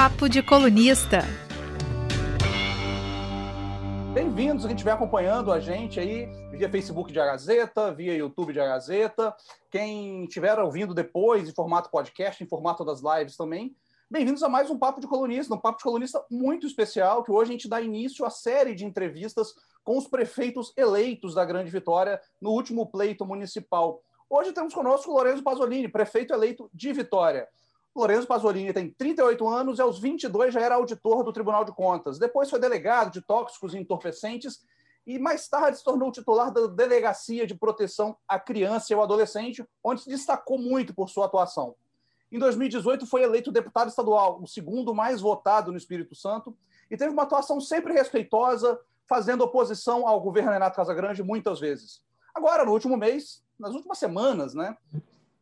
Papo de Colunista. Bem-vindos, quem estiver acompanhando a gente aí via Facebook de Gazeta, via YouTube de Gazeta, quem estiver ouvindo depois em formato podcast, em formato das lives também, bem-vindos a mais um Papo de Colunista, um Papo de Colunista muito especial, que hoje a gente dá início à série de entrevistas com os prefeitos eleitos da Grande Vitória no último pleito municipal. Hoje temos conosco o Lourenço Pasolini, prefeito eleito de Vitória. Lourenço Pasolini tem 38 anos e aos 22 já era auditor do Tribunal de Contas. Depois foi delegado de tóxicos e entorpecentes e mais tarde se tornou titular da Delegacia de Proteção à Criança e ao Adolescente, onde se destacou muito por sua atuação. Em 2018 foi eleito deputado estadual, o segundo mais votado no Espírito Santo, e teve uma atuação sempre respeitosa, fazendo oposição ao governo Renato Casagrande muitas vezes. Agora, no último mês, nas últimas semanas, né,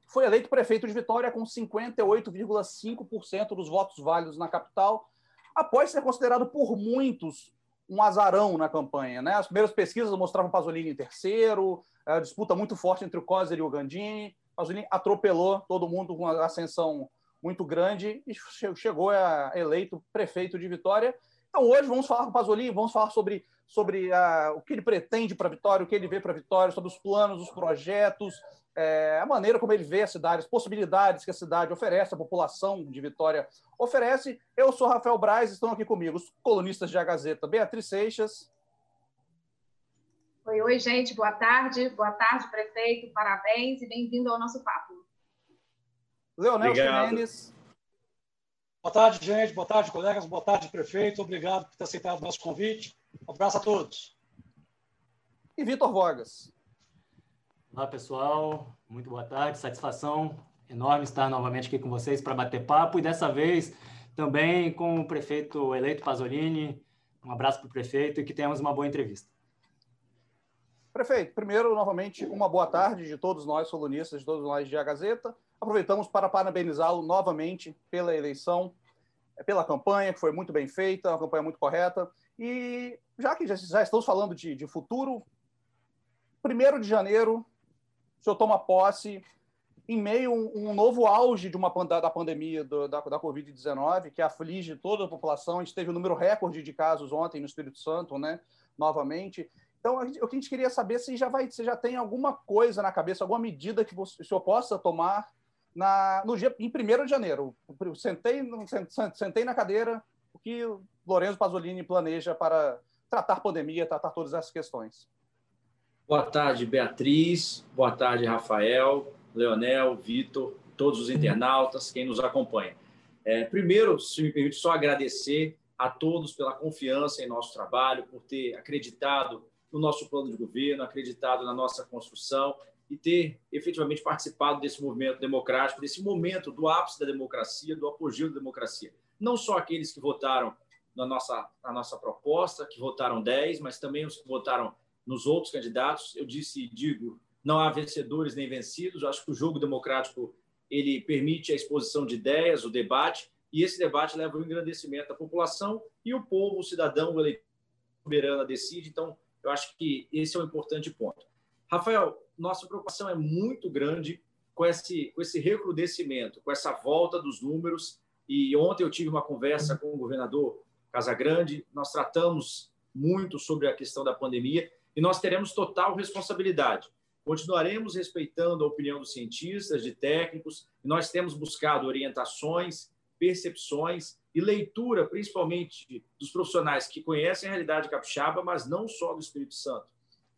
foi eleito prefeito de Vitória com 58,5% dos votos válidos na capital, após ser considerado por muitos um azarão na campanha. Né? As primeiras pesquisas mostravam Pasolini em terceiro, a disputa muito forte entre o Coser e o Gandini. Pasolini atropelou todo mundo com uma ascensão muito grande e chegou a eleito prefeito de Vitória. Então, hoje vamos falar com o Pasolini, vamos falar sobre, sobre uh, o que ele pretende para a Vitória, o que ele vê para a Vitória, sobre os planos, os projetos, é, a maneira como ele vê a cidade, as possibilidades que a cidade oferece, a população de Vitória oferece. Eu sou Rafael Braz, estão aqui comigo os colunistas de A Gazeta, Beatriz Seixas. Oi, oi, gente, boa tarde. Boa tarde, prefeito, parabéns e bem-vindo ao nosso papo. Leonel Jimenez. Boa tarde, gente. Boa tarde, colegas. Boa tarde, prefeito. Obrigado por ter aceitado o nosso convite. Um abraço a todos. E Vitor Vargas. Olá, pessoal. Muito boa tarde. Satisfação enorme estar novamente aqui com vocês para bater papo e dessa vez também com o prefeito eleito Pasolini. Um abraço para o prefeito e que tenhamos uma boa entrevista. Prefeito, primeiro, novamente, uma boa tarde de todos nós, colunistas, de todos nós de A Gazeta. Aproveitamos para parabenizá-lo novamente pela eleição, pela campanha, que foi muito bem feita, uma campanha muito correta. E já que já, estamos falando de, de futuro, 1 de janeiro o senhor toma posse em meio a um, um novo auge de uma, da pandemia do, da, da Covid-19, que aflige toda a população. A gente teve um número recorde de casos ontem no Espírito Santo, né? novamente. Então, o que a gente queria saber se já vai, se já tem alguma coisa na cabeça, alguma medida que você, o senhor possa tomar na, no dia, em 1 de janeiro. Sentei, sentei na cadeira, que Lorenzo Pasolini planeja para tratar pandemia, tratar todas essas questões. Boa tarde, Beatriz. Boa tarde, Rafael, Leonel, Vitor, todos os internautas, quem nos acompanha. É, primeiro, se me permite só agradecer a todos pela confiança em nosso trabalho, por ter acreditado no nosso plano de governo, acreditado na nossa construção e ter efetivamente participado desse movimento democrático, desse momento do ápice da democracia, do apogeu da democracia. Não só aqueles que votaram na nossa, na nossa proposta, que votaram 10, mas também os que votaram nos outros candidatos. Eu disse e digo, não há vencedores nem vencidos. Eu acho que o jogo democrático ele permite a exposição de ideias, o debate, e esse debate leva ao engrandecimento da população e o povo, o cidadão, o eleitor soberano decide. Então, eu acho que esse é um importante ponto. Rafael, nossa preocupação é muito grande com esse, com esse recrudescimento, com essa volta dos números. E ontem eu tive uma conversa com o governador Casagrande, nós tratamos muito sobre a questão da pandemia e nós teremos total responsabilidade. Continuaremos respeitando a opinião dos cientistas, de técnicos, e nós temos buscado orientações, percepções e leitura, principalmente dos profissionais que conhecem a realidade capixaba, mas não só do Espírito Santo.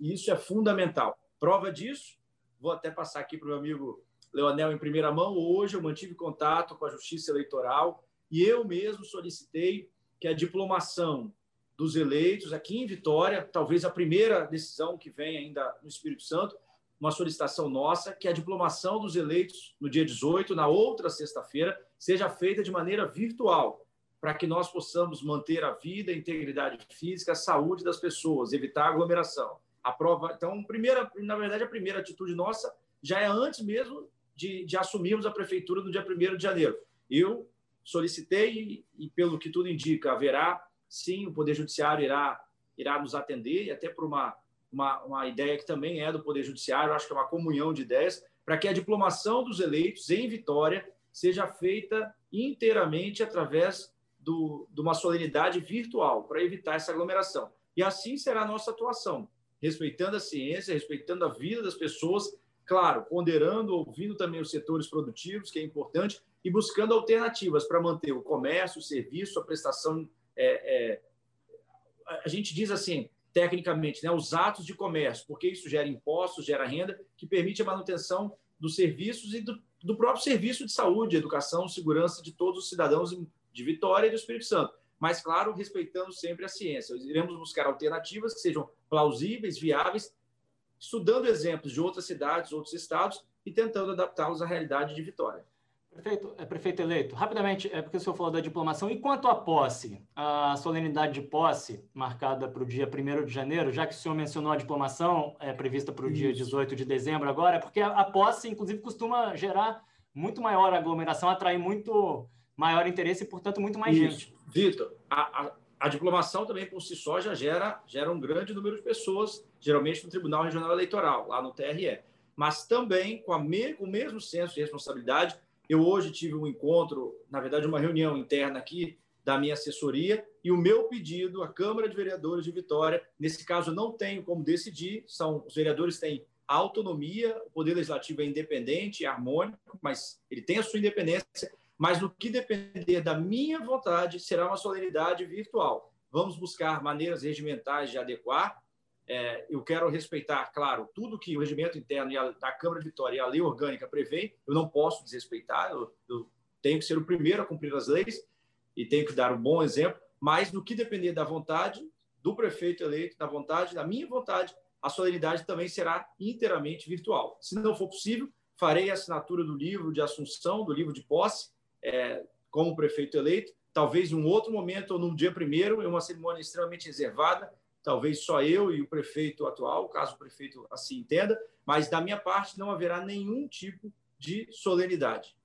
E isso é fundamental. Prova disso, vou até passar aqui para o meu amigo Leonel em primeira mão. Hoje eu mantive contato com a Justiça Eleitoral e eu mesmo solicitei que a diplomação dos eleitos aqui em Vitória, talvez a primeira decisão que vem ainda no Espírito Santo, uma solicitação nossa, que a diplomação dos eleitos no dia 18, na outra sexta-feira, seja feita de maneira virtual, para que nós possamos manter a vida, a integridade física, a saúde das pessoas, evitar aglomeração. A prova, então, primeira, na verdade, a primeira atitude nossa já é antes mesmo de, de assumirmos a prefeitura no dia 1 de janeiro. Eu solicitei e, pelo que tudo indica, haverá sim, o Poder Judiciário irá, irá nos atender, e até por uma, uma, uma ideia que também é do Poder Judiciário, acho que é uma comunhão de ideias, para que a diplomação dos eleitos em Vitória seja feita inteiramente através do, de uma solenidade virtual para evitar essa aglomeração. E assim será a nossa atuação, respeitando a ciência, respeitando a vida das pessoas, claro, ponderando, ouvindo também os setores produtivos, que é importante, e buscando alternativas para manter o comércio, o serviço, a prestação. É, é, a gente diz assim, tecnicamente, né, os atos de comércio, porque isso gera impostos, gera renda, que permite a manutenção dos serviços e do, do próprio serviço de saúde, educação, segurança de todos os cidadãos de Vitória e do Espírito Santo. Mas, claro, respeitando sempre a ciência. Iremos buscar alternativas que sejam plausíveis, viáveis, estudando exemplos de outras cidades, outros estados e tentando adaptá-los à realidade de Vitória. Prefeito, é, prefeito eleito, rapidamente, é porque o senhor falou da diplomação. E quanto à posse, a solenidade de posse, marcada para o dia 1 de janeiro, já que o senhor mencionou a diplomação, é prevista para o dia 18 de dezembro agora, é porque a, a posse, inclusive, costuma gerar muito maior aglomeração, atrair muito maior interesse e, portanto, muito mais Isso. gente. Vitor, a, a, a, diplomação também por si só já gera, gera um grande número de pessoas, geralmente no Tribunal Regional Eleitoral, lá no TRE. Mas também com, me, com o mesmo senso de responsabilidade, eu hoje tive um encontro, na verdade, uma reunião interna aqui da minha assessoria e o meu pedido à Câmara de Vereadores de Vitória, nesse caso eu não tenho como decidir, são os vereadores têm autonomia, o poder legislativo é independente, é harmônico, mas ele tem a sua independência, mas no que depender da minha vontade, será uma solenidade virtual. Vamos buscar maneiras regimentais de adequar é, eu quero respeitar, claro, tudo que o regimento interno da Câmara de Vitória e a lei orgânica prevê, eu não posso desrespeitar, eu, eu tenho que ser o primeiro a cumprir as leis e tenho que dar um bom exemplo, mas no que depender da vontade do prefeito eleito, da vontade, da minha vontade, a solenidade também será inteiramente virtual. Se não for possível, farei a assinatura do livro de assunção, do livro de posse, é, como prefeito eleito, talvez um outro momento ou no dia primeiro, em uma cerimônia extremamente reservada, talvez só eu e o prefeito atual, caso o prefeito assim entenda, mas da minha parte não haverá nenhum tipo de solenidade.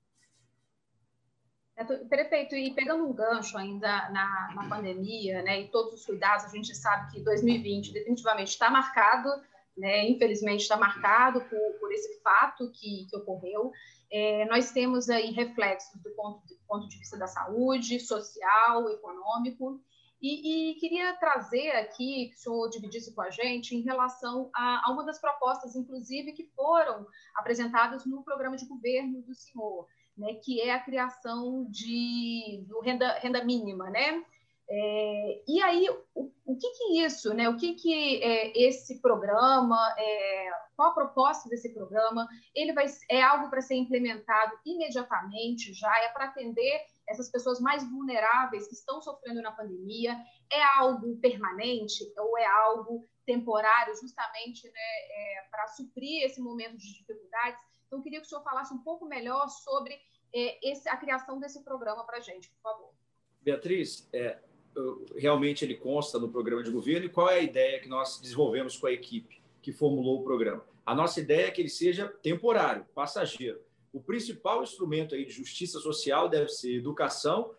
É, prefeito, e pegando um gancho ainda na, na pandemia, né, e todos os cuidados, a gente sabe que 2020 definitivamente está marcado, né, infelizmente está marcado por, por esse fato que, que ocorreu. É, nós temos aí reflexos do ponto de, ponto de vista da saúde, social, econômico, e, e, queria trazer aqui, que o senhor dividisse com a gente, em relação a, a, uma das propostas, inclusive, que foram apresentadas no programa de governo do senhor, né, que é a criação de do renda, renda mínima, né? É, e aí, o, o, que que isso, né? O que que é, esse programa, é, qual a proposta desse programa? Ele vai é algo para ser implementado imediatamente, já é para atender essas pessoas mais vulneráveis que estão sofrendo na pandemia? É algo permanente ou é algo temporário, justamente né, é, para suprir esse momento de dificuldades? Então, eu queria que o senhor falasse um pouco melhor sobre é, esse, a criação desse programa para a gente, por favor. Beatriz, é, realmente ele consta no programa de governo e qual é a ideia que nós desenvolvemos com a equipe que formulou o programa? A nossa ideia é que ele seja temporário, passageiro o principal instrumento aí de justiça social deve ser educação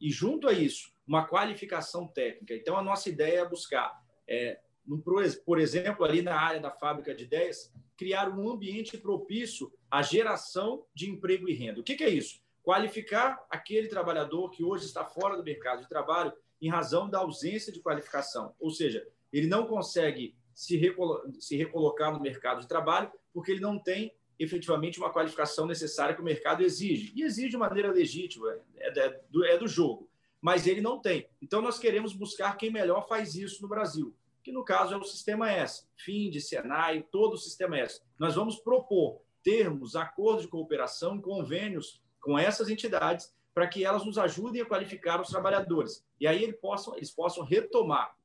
e, junto a isso, uma qualificação técnica. Então, a nossa ideia é buscar, é, por exemplo, ali na área da fábrica de ideias, criar um ambiente propício à geração de emprego e renda. O que, que é isso? Qualificar aquele trabalhador que hoje está fora do mercado de trabalho em razão da ausência de qualificação, ou seja, ele não consegue se, recolo se recolocar no mercado de trabalho porque ele não tem efetivamente uma qualificação necessária que o mercado exige. E exige de maneira legítima, é, é, do, é do jogo. Mas ele não tem. Então, nós queremos buscar quem melhor faz isso no Brasil, que no caso é o Sistema S, FIND, Senai, todo o Sistema S. Nós vamos propor termos, acordos de cooperação, convênios com essas entidades para que elas nos ajudem a qualificar os trabalhadores. E aí eles possam, eles possam retomar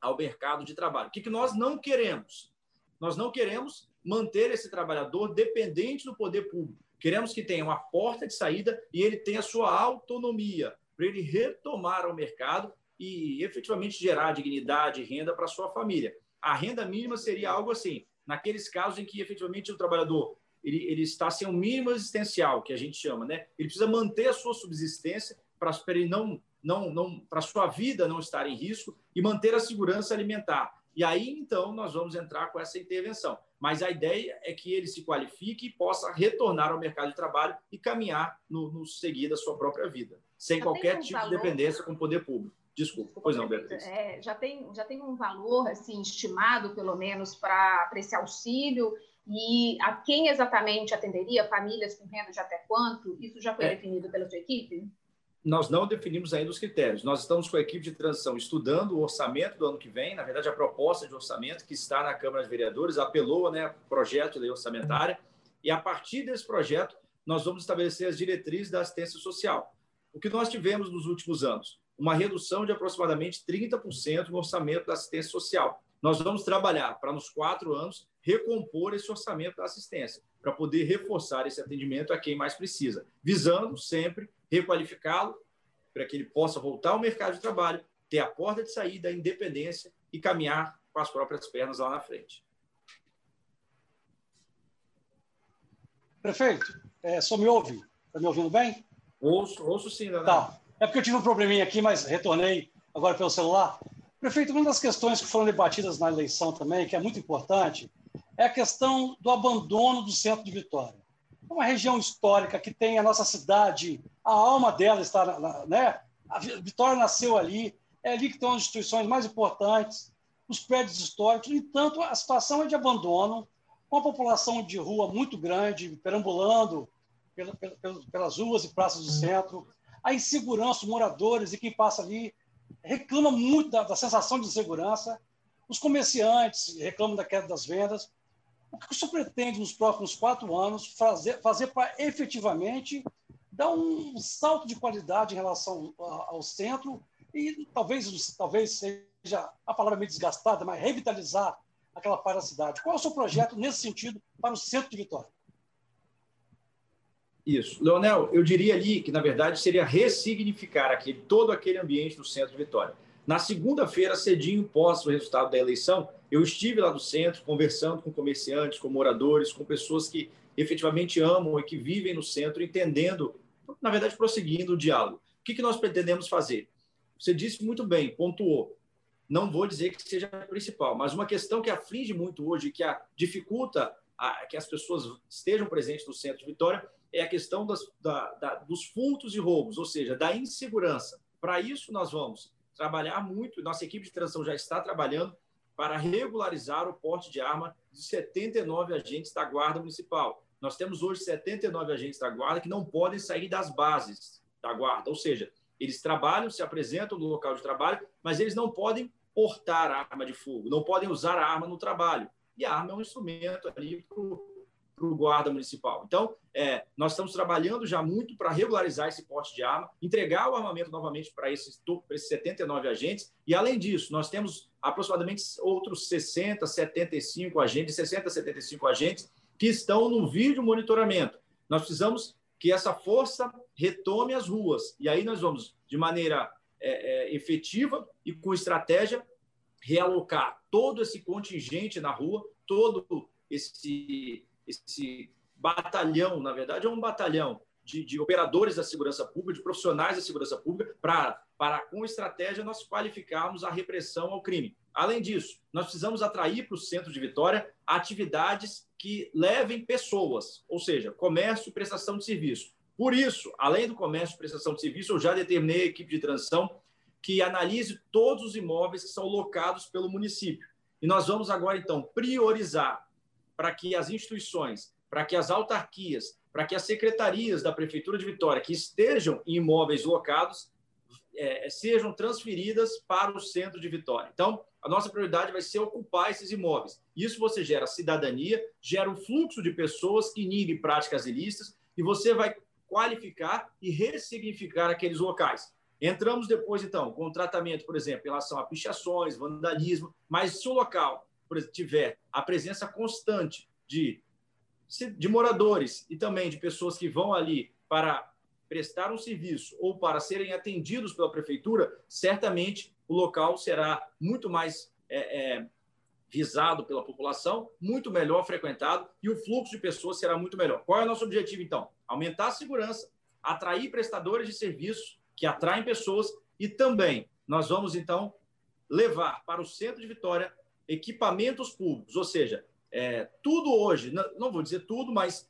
ao mercado de trabalho. O que, que nós não queremos? Nós não queremos manter esse trabalhador dependente do poder público. Queremos que tenha uma porta de saída e ele tenha sua autonomia para ele retomar o mercado e efetivamente gerar dignidade e renda para sua família. A renda mínima seria algo assim, naqueles casos em que efetivamente o trabalhador ele, ele está sem um mínimo existencial, que a gente chama, né? Ele precisa manter a sua subsistência para ele não não, não para sua vida não estar em risco e manter a segurança alimentar. e aí então nós vamos entrar com essa intervenção. Mas a ideia é que ele se qualifique e possa retornar ao mercado de trabalho e caminhar no, no seguir da sua própria vida, sem já qualquer um tipo valor... de dependência com o poder público. Desculpa, Desculpa pois não, Beatriz. É, já, tem, já tem um valor assim estimado, pelo menos, para esse auxílio e a quem exatamente atenderia, famílias com renda de até quanto? Isso já foi é. definido pela sua equipe? Nós não definimos ainda os critérios. Nós estamos com a equipe de transição estudando o orçamento do ano que vem. Na verdade, a proposta de orçamento que está na Câmara de Vereadores apelou né, projeto de lei orçamentária. E a partir desse projeto, nós vamos estabelecer as diretrizes da assistência social. O que nós tivemos nos últimos anos? Uma redução de aproximadamente 30% no orçamento da assistência social. Nós vamos trabalhar para, nos quatro anos, recompor esse orçamento da assistência, para poder reforçar esse atendimento a quem mais precisa, visando sempre requalificá-lo para que ele possa voltar ao mercado de trabalho, ter a porta de saída, a independência e caminhar com as próprias pernas lá na frente. Prefeito, é, só me ouve? Está me ouvindo bem? Ouço, ouço sim, Leonardo. Tá. É porque eu tive um probleminha aqui, mas retornei agora pelo celular. Prefeito, uma das questões que foram debatidas na eleição também, que é muito importante, é a questão do abandono do centro de Vitória. É uma região histórica que tem a nossa cidade, a alma dela está, na, né? A Vitória nasceu ali, é ali que estão as instituições mais importantes, os prédios históricos. No entanto, a situação é de abandono, com a população de rua muito grande, perambulando pela, pela, pelas ruas e praças do centro, a insegurança, os moradores e quem passa ali reclama muito da, da sensação de insegurança, os comerciantes reclamam da queda das vendas. O que o senhor pretende nos próximos quatro anos fazer, fazer para efetivamente dar um salto de qualidade em relação ao centro e talvez, talvez seja a palavra meio desgastada, mas revitalizar aquela parte da cidade. Qual é o seu projeto nesse sentido para o centro de Vitória? Isso. Leonel, eu diria ali que, na verdade, seria ressignificar aquele, todo aquele ambiente do centro de Vitória. Na segunda-feira, cedinho, pós o resultado da eleição, eu estive lá no centro conversando com comerciantes, com moradores, com pessoas que efetivamente amam e que vivem no centro, entendendo, na verdade, prosseguindo o diálogo. O que, que nós pretendemos fazer? Você disse muito bem, pontuou. Não vou dizer que seja a principal, mas uma questão que aflige muito hoje, que a, dificulta a, que as pessoas estejam presentes no centro de Vitória, é a questão das, da, da, dos furtos e roubos, ou seja, da insegurança. Para isso, nós vamos trabalhar muito, nossa equipe de transição já está trabalhando para regularizar o porte de arma de 79 agentes da Guarda Municipal. Nós temos hoje 79 agentes da Guarda que não podem sair das bases da Guarda, ou seja, eles trabalham, se apresentam no local de trabalho, mas eles não podem portar arma de fogo, não podem usar a arma no trabalho. E a arma é um instrumento ali para para o guarda municipal. Então, é, nós estamos trabalhando já muito para regularizar esse porte de arma, entregar o armamento novamente para esses, esses 79 agentes, e além disso, nós temos aproximadamente outros 60, 75 agentes, 60, 75 agentes que estão no vídeo monitoramento. Nós precisamos que essa força retome as ruas, e aí nós vamos, de maneira é, é, efetiva e com estratégia, realocar todo esse contingente na rua, todo esse esse batalhão, na verdade, é um batalhão de, de, operadores da segurança pública, de profissionais da segurança pública, para, para, com estratégia, nós qualificarmos a repressão ao crime. Além disso, nós precisamos atrair para o centro de Vitória atividades que levem pessoas, ou seja, comércio e prestação de serviço. Por isso, além do comércio e prestação de serviço, eu já determinei a equipe de transição que analise todos os imóveis que são locados pelo município. E nós vamos agora, então, priorizar para que as instituições, para que as autarquias, para que as secretarias da Prefeitura de Vitória que estejam em imóveis locados é, sejam transferidas para o centro de Vitória. Então, a nossa prioridade vai ser ocupar esses imóveis. Isso você gera cidadania, gera um fluxo de pessoas que inibem práticas ilícitas e você vai qualificar e ressignificar aqueles locais. Entramos depois, então, com tratamento, por exemplo, em relação a pichações, vandalismo, mas se o local tiver a presença constante de, de moradores e também de pessoas que vão ali para prestar um serviço ou para serem atendidos pela prefeitura, certamente o local será muito mais é, é, visado pela população, muito melhor frequentado e o fluxo de pessoas será muito melhor. Qual é o nosso objetivo, então? Aumentar a segurança, atrair prestadores de serviços que atraem pessoas e também nós vamos, então, levar para o centro de Vitória equipamentos públicos, ou seja, é, tudo hoje, não, não, vou dizer tudo, mas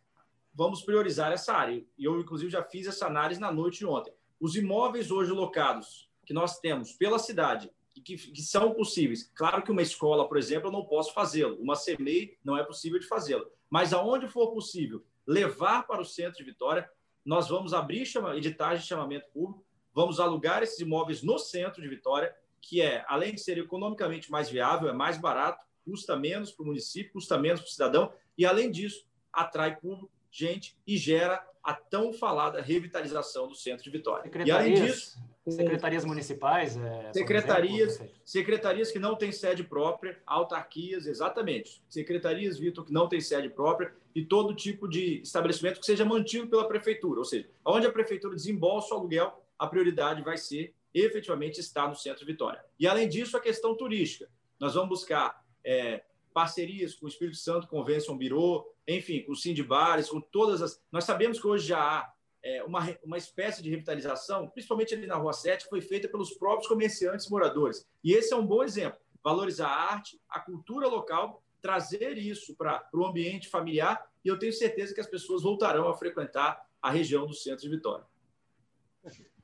vamos priorizar essa área. E eu, inclusive, já fiz essa análise na noite de ontem. Os imóveis hoje locados que nós temos pela cidade e que, que são possíveis. Claro que uma escola, por exemplo, eu não posso fazê-lo. Uma CMEI não é possível de fazê-lo. Mas aonde for possível levar para o centro de Vitória, nós vamos abrir chama, editagem de chamamento público, vamos alugar esses imóveis no centro de Vitória, que é, além de ser economicamente mais viável, é mais barato, custa menos para o município, custa menos para o cidadão, e além disso, atrai público, gente e gera a tão falada revitalização do centro de Vitória. E além disso, secretarias municipais, é, secretarias, exemplo, secretarias que não têm sede própria, autarquias, exatamente, secretarias, Vitor, que não têm sede própria e todo tipo de estabelecimento que seja mantido pela prefeitura, ou seja, onde a prefeitura desembolsa o aluguel, a prioridade vai ser efetivamente estar no centro de Vitória. E além disso, a questão turística. Nós vamos buscar é, parcerias com o Espírito Santo Convention Bureau, enfim, com o Sindibares, com todas as. Nós sabemos que hoje já há é, uma, uma espécie de revitalização, principalmente ali na Rua 7, que foi feita pelos próprios comerciantes moradores. E esse é um bom exemplo. Valorizar a arte, a cultura local, trazer isso para o ambiente familiar, e eu tenho certeza que as pessoas voltarão a frequentar a região do centro de Vitória.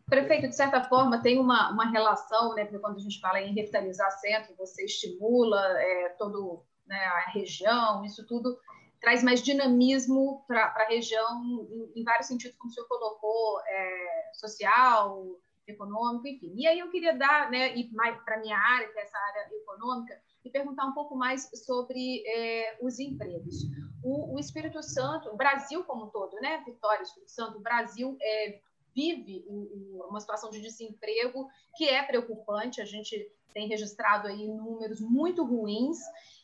Prefeito, de certa forma, tem uma, uma relação, né? Porque quando a gente fala em revitalizar centro, você estimula é, todo né, a região, isso tudo traz mais dinamismo para a região em, em, vários sentidos, como o senhor colocou, é, social, econômico, enfim. E aí eu queria dar, né, para a minha área, que é essa área econômica, e perguntar um pouco mais sobre é, os empregos. O, o, Espírito Santo, o Brasil como um todo, né, Vitória, Espírito Santo, o Brasil é, vive uma situação de desemprego que é preocupante. A gente tem registrado aí números muito ruins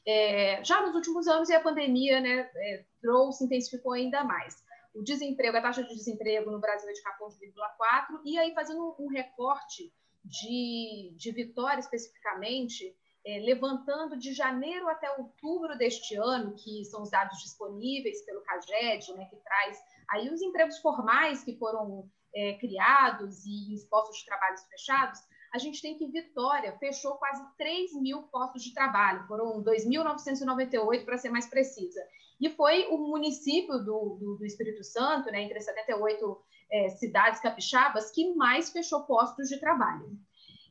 é, já nos últimos anos e a pandemia né, é, trouxe, intensificou ainda mais. O desemprego, a taxa de desemprego no Brasil é de 14,4%, e aí fazendo um recorte de, de Vitória especificamente, é, levantando de janeiro até outubro deste ano, que são os dados disponíveis pelo CAGED, né, que traz aí os empregos formais que foram é, criados e os postos de trabalho fechados, a gente tem que Vitória fechou quase 3 mil postos de trabalho, foram 2.998 para ser mais precisa. E foi o município do, do, do Espírito Santo, né, entre 78 é, cidades capixabas, que mais fechou postos de trabalho.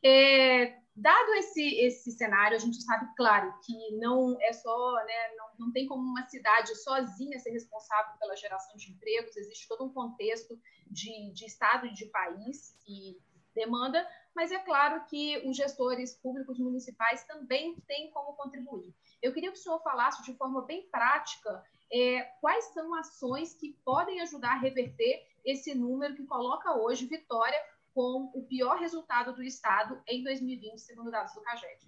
É, dado esse, esse cenário, a gente sabe, claro, que não é só, né, não, não tem como uma cidade sozinha ser responsável pela geração de empregos, existe todo um contexto de, de Estado e de país que demanda, mas é claro que os gestores públicos municipais também têm como contribuir. Eu queria que o senhor falasse de forma bem prática é, quais são ações que podem ajudar a reverter esse número que coloca hoje Vitória com o pior resultado do Estado em 2020, segundo dados do CAGED.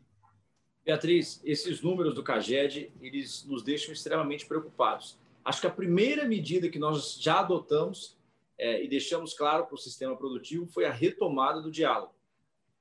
Beatriz, esses números do CAGED, eles nos deixam extremamente preocupados. Acho que a primeira medida que nós já adotamos é, e deixamos claro para o sistema produtivo foi a retomada do diálogo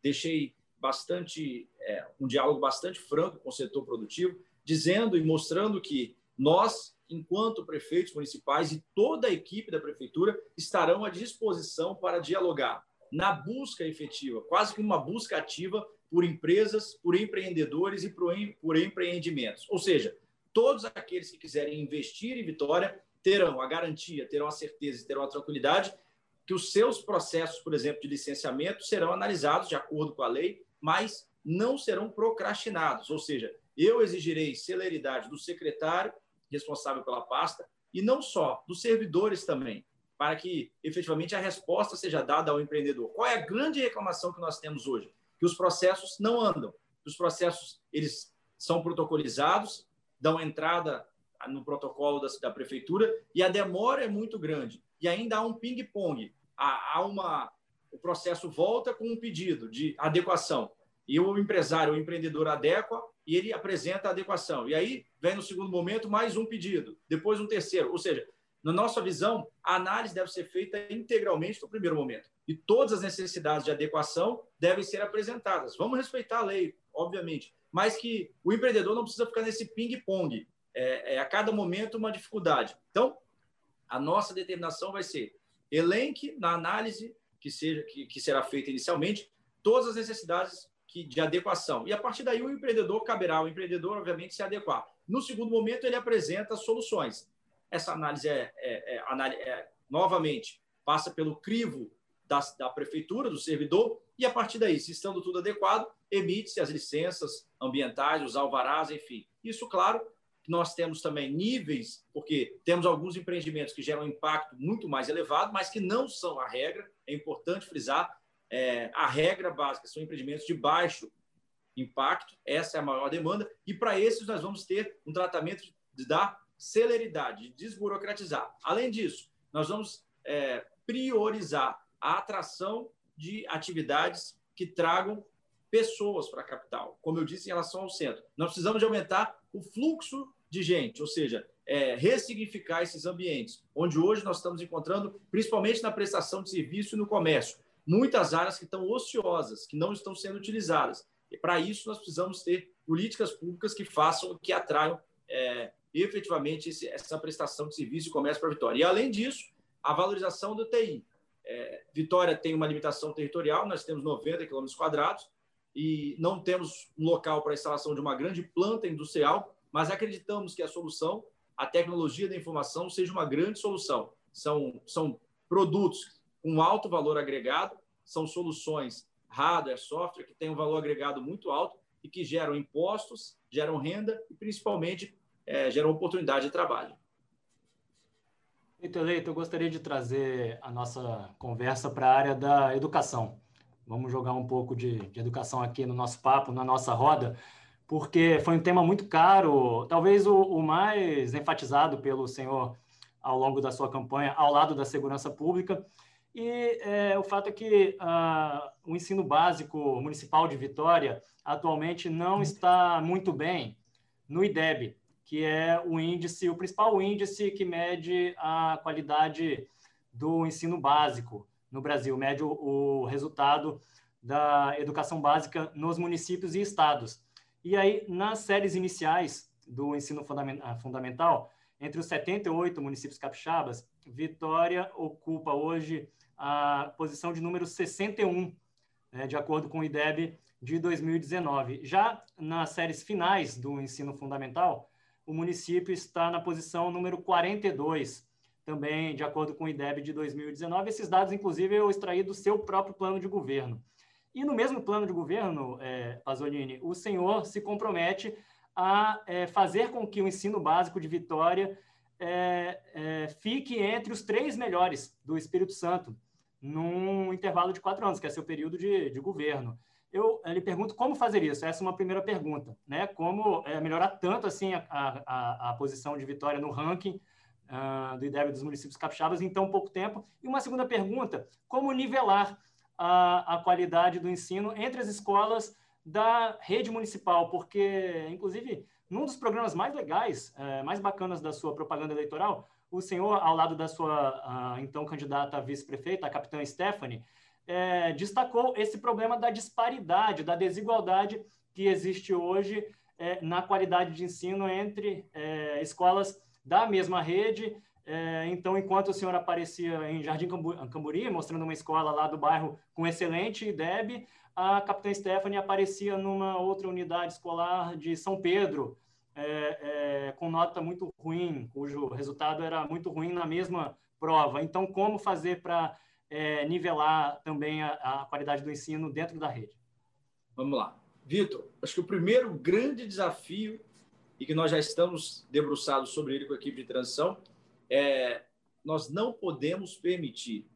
deixei bastante é, um diálogo bastante franco com o setor produtivo, dizendo e mostrando que nós, enquanto prefeitos municipais e toda a equipe da prefeitura, estarão à disposição para dialogar na busca efetiva, quase que uma busca ativa por empresas, por empreendedores e por, empreendimentos. Ou seja, todos aqueles que quiserem investir em Vitória terão a garantia, terão a certeza e terão a tranquilidade que os seus processos, por exemplo, de licenciamento serão analisados de acordo com a lei, mas não serão procrastinados. Ou seja, eu exigirei celeridade do secretário responsável pela pasta e não só dos servidores também, para que efetivamente a resposta seja dada ao empreendedor. Qual é a grande reclamação que nós temos hoje? Que os processos não andam. Os processos eles são protocolizados, dão entrada no protocolo da, da prefeitura e a demora é muito grande e ainda há um ping-pong. Há, há uma, o processo volta com um pedido de adequação e o empresário, o empreendedor adequa e ele apresenta a adequação. E aí vem no segundo momento mais um pedido, depois um terceiro. Ou seja, na nossa visão, a análise deve ser feita integralmente no primeiro momento. E todas as necessidades de adequação devem ser apresentadas. Vamos respeitar a lei, obviamente, mas que o empreendedor não precisa ficar nesse ping-pong. É, é, a cada momento uma dificuldade. Então, a nossa determinação vai ser elenque na análise que, seja, que, que será feita inicialmente todas as necessidades que, de adequação. E a partir daí o empreendedor caberá ao empreendedor, obviamente, se adequar. No segundo momento, ele apresenta soluções. Essa análise é, é, é, é novamente passa pelo crivo da, da, prefeitura, do servidor, e a partir daí, se estando tudo adequado, emite-se as licenças ambientais, os alvarás, enfim. Isso, claro, nós temos também níveis, porque temos alguns empreendimentos que geram um impacto muito mais elevado, mas que não são a regra, é importante frisar, é, a regra básica são empreendimentos de baixo impacto, essa é a maior demanda, e para esses nós vamos ter um tratamento dar celeridade, de desburocratizar. Além disso, nós vamos é, priorizar a atração de atividades que tragam pessoas para a capital, como eu disse em relação ao centro. Nós precisamos de aumentar o fluxo de gente, ou seja, é, ressignificar esses ambientes, onde hoje nós estamos encontrando, principalmente na prestação de serviço e no comércio, muitas áreas que estão ociosas, que não estão sendo utilizadas. E para isso nós precisamos ter políticas públicas que façam, que atraiam é, efetivamente esse, essa prestação de serviço comércio para a Vitória. E além disso, a valorização do TI. É, Vitória tem uma limitação territorial, nós temos 90 quilômetros quadrados e não temos um local para a instalação de uma grande planta industrial, mas acreditamos que a solução, a tecnologia da informação, seja uma grande solução. São, são produtos com alto valor agregado, são soluções hardware, software, que têm um valor agregado muito alto e que geram impostos, geram renda e, principalmente, é, geram oportunidade de trabalho. Então, Eleito, eu gostaria de trazer a nossa conversa para a área da educação. Vamos jogar um pouco de, de, educação aqui no nosso papo, na nossa roda, porque foi um tema muito caro, talvez o, o mais enfatizado pelo senhor ao longo da sua campanha, ao lado da segurança pública. E é, o fato é que uh, o ensino básico municipal de Vitória atualmente não está muito bem no IDEB, que é o índice, o principal índice que mede a qualidade do ensino básico no Brasil, mede o, o resultado da educação básica nos municípios e estados. E aí, nas séries iniciais do ensino ah, fundamental, entre os 78 municípios capixabas, Vitória ocupa hoje a posição de número 61, né, de acordo com o IDEB de 2019. Já nas séries finais do ensino fundamental, o município está na posição número 42, também de acordo com o IDEB de 2019. Esses dados, inclusive, eu extraí do seu próprio plano de governo. E no mesmo plano de governo, é, Pasolini, o senhor se compromete a é, fazer com que o ensino básico de Vitória é, é, fique entre os três melhores do Espírito Santo, num intervalo de quatro anos, que é seu período de, de governo eu lhe pergunto como fazer isso. Essa é uma primeira pergunta, né? Como é, melhorar tanto assim a, a, a, posição de Vitória no ranking uh, do IDEB dos municípios capixabas em tão pouco tempo? E uma segunda pergunta: como nivelar a, a qualidade do ensino entre as escolas da rede municipal? Porque, inclusive, num dos programas mais legais, é, mais bacanas da sua propaganda eleitoral, o senhor, ao lado da sua uh, então candidata a vice-prefeita, a capitã Stephanie, é, destacou esse problema da disparidade, da desigualdade que existe hoje é, na qualidade de ensino entre é, escolas da mesma rede. É, então, enquanto o senhor aparecia em Jardim Camburi, mostrando uma escola lá do bairro com excelente IDEB, a Capitã Stephanie aparecia numa outra unidade escolar de São Pedro, é, é, com nota muito ruim, cujo resultado era muito ruim na mesma prova. Então, como fazer para é, nivelar também a, a qualidade do ensino dentro da rede? Vamos lá. Vitor, acho que o primeiro grande desafio, e que nós já estamos debruçados sobre ele com a equipe de transição, é nós não podemos permitir,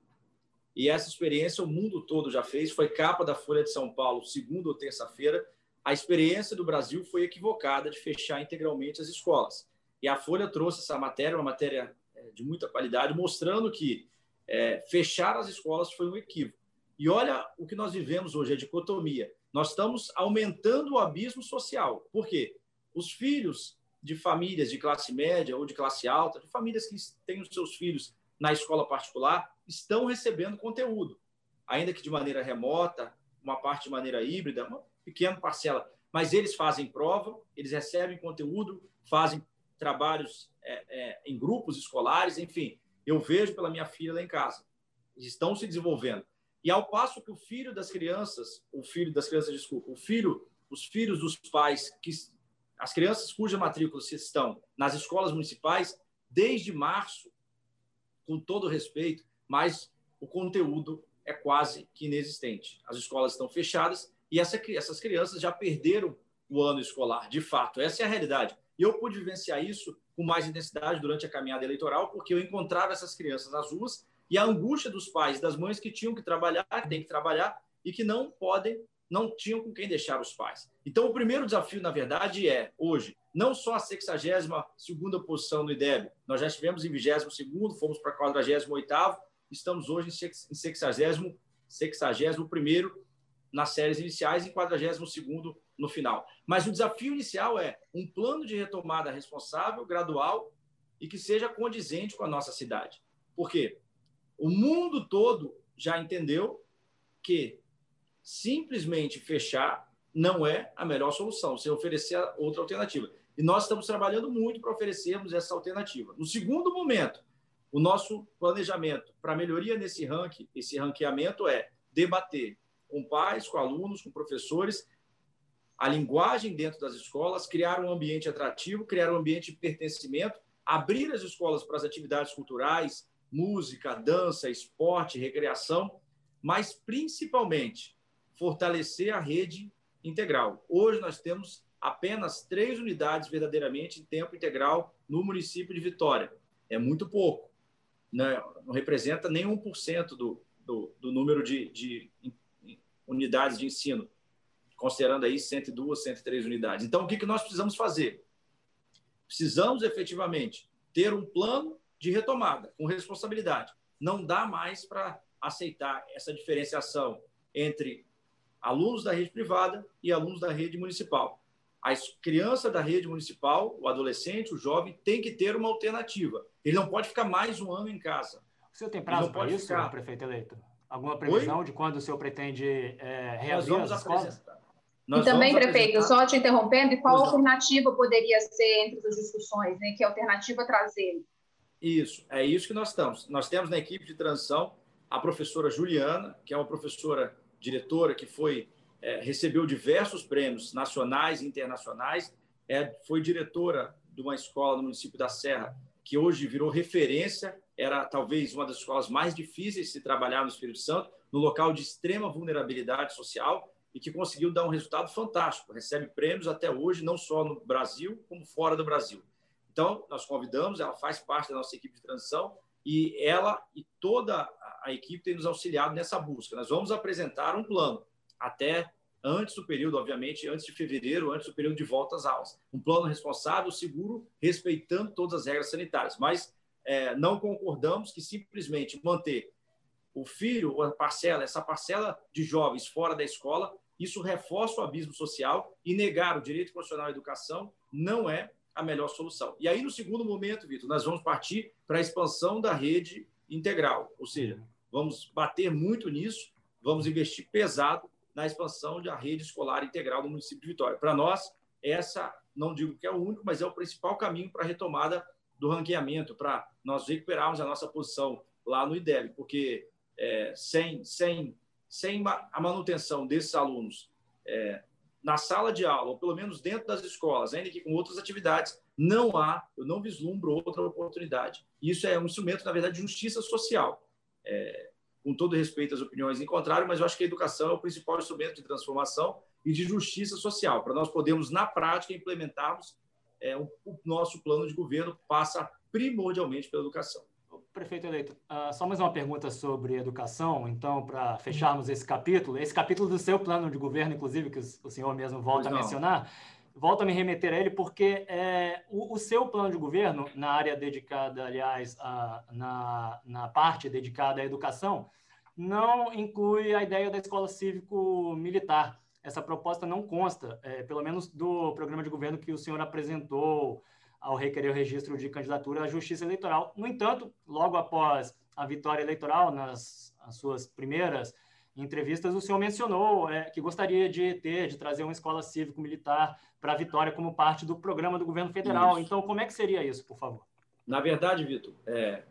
e essa experiência o mundo todo já fez, foi capa da Folha de São Paulo, segunda ou terça-feira, a experiência do Brasil foi equivocada de fechar integralmente as escolas. E a Folha trouxe essa matéria, uma matéria é, de muita qualidade, mostrando que é, fechar as escolas foi um equívoco. E olha o que nós vivemos hoje, a dicotomia. Nós estamos aumentando o abismo social. Por quê? Os filhos de famílias de classe média ou de classe alta, de famílias que têm os seus filhos na escola particular, estão recebendo conteúdo, ainda que de maneira remota, uma parte de maneira híbrida, uma pequena parcela. Mas eles fazem prova, eles recebem conteúdo, fazem trabalhos é, é, em grupos escolares, enfim, eu vejo pela minha filha lá em casa. Eles estão se desenvolvendo. E ao passo que o filho das crianças, o filho das crianças, desculpa, o filho, os filhos dos pais, que as crianças cuja matrícula estão nas escolas municipais, desde março, com todo respeito, mas o conteúdo é quase que inexistente. As escolas estão fechadas e essa, essas crianças já perderam o ano escolar, de fato. Essa é a realidade. E eu pude vivenciar isso com mais intensidade durante a caminhada eleitoral, porque eu encontrava essas crianças nas ruas e a angústia dos pais das mães que tinham que trabalhar, que têm que trabalhar e que não podem, não tinham com quem deixar os pais. Então, o primeiro desafio, na verdade, é, hoje, não só a 62ª posição no IDEB, nós já estivemos em 22º, fomos para 48º, estamos hoje em 60 61º nas séries iniciais e 42º no final. Mas o desafio inicial é um plano de retomada responsável, gradual e que seja condizente com a nossa cidade. Por quê? O mundo todo já entendeu que simplesmente fechar não é a melhor solução, você oferecer outra alternativa. E nós estamos trabalhando muito para oferecermos essa alternativa. No segundo momento, o nosso planejamento para melhoria nesse ranking, esse ranqueamento é debater com pais, com alunos, com professores, a linguagem dentro das escolas, criar um ambiente atrativo, criar um ambiente de pertencimento, abrir as escolas para as atividades culturais, música, dança, esporte, recreação, mas principalmente fortalecer a rede integral. Hoje nós temos apenas três unidades verdadeiramente em tempo integral no município de Vitória. É muito pouco. Né? Não representa nem 1% do, do, do número de, de unidades de ensino, considerando aí 102, 103 unidades. Então, o que, que nós precisamos fazer? Precisamos efetivamente ter um plano de retomada, com responsabilidade. Não dá mais para aceitar essa diferenciação entre alunos da rede privada e alunos da rede municipal. A criança da rede municipal, o adolescente, o jovem, tem que ter uma alternativa. Ele não pode ficar mais um ano em casa. O senhor tem prazo para isso, ficar... prefeito eleito? Alguma previsão Oi? de quando o senhor pretende é, reabrir Nós vamos as escolas? Nós e também, prefeito, só te interrompendo, e qual alternativa poderia ser entre as discussões? Né? Que alternativa trazer? Isso, é isso que nós estamos. Nós temos na equipe de transição a professora Juliana, que é uma professora diretora que foi é, recebeu diversos prêmios nacionais e internacionais, é, foi diretora de uma escola no município da Serra, que hoje virou referência, era talvez uma das escolas mais difíceis de se trabalhar no Espírito Santo, no local de extrema vulnerabilidade social, e que conseguiu dar um resultado fantástico. Recebe prêmios até hoje, não só no Brasil, como fora do Brasil. Então, nós convidamos, ela faz parte da nossa equipe de transição, e ela e toda a equipe tem nos auxiliado nessa busca. Nós vamos apresentar um plano até antes do período, obviamente, antes de fevereiro, antes do período de volta às aulas. Um plano responsável, seguro, respeitando todas as regras sanitárias. Mas é, não concordamos que simplesmente manter o filho, a parcela, essa parcela de jovens fora da escola, isso reforça o abismo social e negar o direito profissional à educação não é a melhor solução. E aí, no segundo momento, Vitor, nós vamos partir para a expansão da rede integral, ou seja, vamos bater muito nisso, vamos investir pesado na expansão da rede escolar integral do município de Vitória. Para nós, essa, não digo que é o único, mas é o principal caminho para a retomada do ranqueamento, para nós recuperarmos a nossa posição lá no IDEB, porque é, sem, sem, sem a manutenção desses alunos é, na sala de aula, ou pelo menos dentro das escolas, ainda que com outras atividades, não há, eu não vislumbro outra oportunidade. Isso é um instrumento, na verdade, de justiça social. É, com todo respeito às opiniões em contrário, mas eu acho que a educação é o principal instrumento de transformação e de justiça social, para nós podermos, na prática, implementarmos é, o, o, nosso plano de governo passa primordialmente pela educação. Prefeito eleito, uh, só mais uma pergunta sobre educação, então, para fecharmos esse capítulo. Esse capítulo do seu plano de governo, inclusive, que o senhor mesmo volta a mencionar, volta a me remeter a ele, porque é, o, o, seu plano de governo, na área dedicada, aliás, a, na, na parte dedicada à educação, não inclui a ideia da escola cívico-militar. Essa proposta não consta, é, pelo menos do programa de governo que o senhor apresentou ao requerer o registro de candidatura à Justiça Eleitoral. No entanto, logo após a vitória eleitoral, nas suas primeiras entrevistas, o senhor mencionou é, que gostaria de ter, de trazer uma escola cívico-militar para a Vitória como parte do programa do governo federal. Isso. Então, como é que seria isso, por favor? Na verdade, Vitor, é,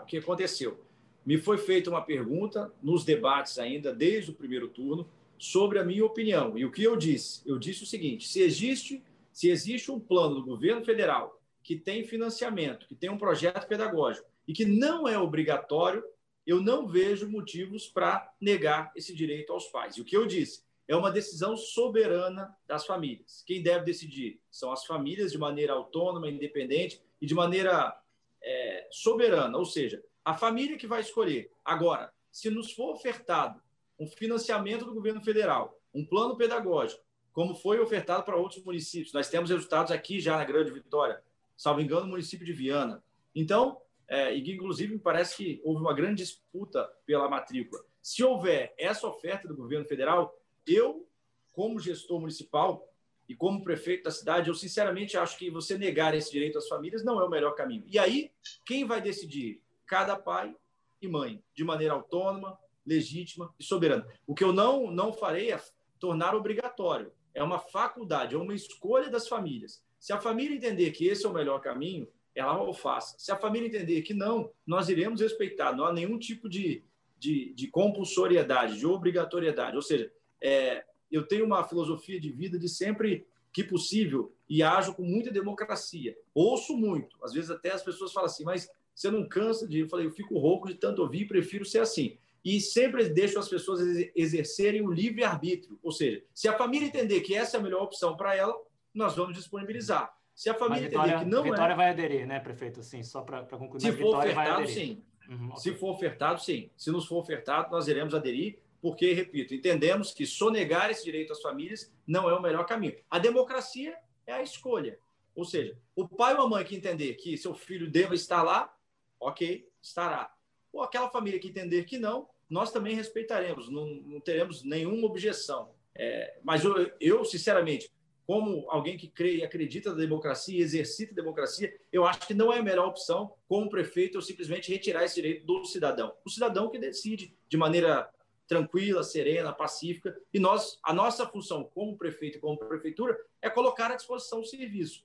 o que aconteceu? me foi feita uma pergunta nos debates ainda, desde o primeiro turno, sobre a minha opinião. E o que eu disse? Eu disse o seguinte: se existe, se existe um plano do governo federal que tem financiamento, que tem um projeto pedagógico e que não é obrigatório, eu não vejo motivos para negar esse direito aos pais. E o que eu disse? É uma decisão soberana das famílias. Quem deve decidir são as famílias de maneira autônoma, independente e de maneira é, soberana, ou seja, a família que vai escolher. Agora, se nos for ofertado um financiamento do governo federal, um plano pedagógico, como foi ofertado para outros municípios, nós temos resultados aqui já na Grande Vitória, salvo engano, no município de Viana. Então, é, inclusive me parece que houve uma grande disputa pela matrícula. Se houver essa oferta do governo federal, eu, como gestor municipal e como prefeito da cidade, eu sinceramente acho que você negar esse direito às famílias não é o melhor caminho. E aí, quem vai decidir? Cada pai e mãe, de maneira autônoma, legítima e soberana. O que eu não, não farei é tornar obrigatório. É uma faculdade, é uma escolha das famílias. Se a família entender que esse é o melhor caminho, ela o faça. Se a família entender que não, nós iremos respeitar. Não há nenhum tipo de, de, de compulsoriedade, de obrigatoriedade. Ou seja, é, eu tenho uma filosofia de vida de sempre que possível e ajo com muita democracia. Ouço muito. Às vezes até as pessoas falam assim, mas você não cansa de... Eu falei, eu fico rouco de tanto ouvir, prefiro ser assim. E sempre deixo as pessoas exercerem o livre-arbítrio. Ou seja, se a família entender que essa é a melhor opção para ela, nós vamos disponibilizar. Se a família Vitória, entender que não Vitória é... vai aderir, né, prefeito? Sim, só para concluir. Se for ofertado, sim. Uhum, okay. Se for ofertado, sim. Se nos for ofertado, nós iremos aderir, porque, repito, entendemos que sonegar esse direito às famílias não é o melhor caminho. A democracia é a escolha. Ou seja, o pai ou a mãe que entender que seu filho deva estar lá, ok, estará. Ou aquela família que entender que não, nós também respeitaremos, não, não teremos nenhuma objeção. É, mas eu, eu, sinceramente, como alguém que crê e acredita na democracia, exercita a democracia, eu acho que não é a melhor opção, como prefeito, eu simplesmente retirar esse direito do cidadão. O cidadão que decide de maneira tranquila, serena, pacífica, e nós, a nossa função como prefeito e como prefeitura é colocar à disposição o serviço.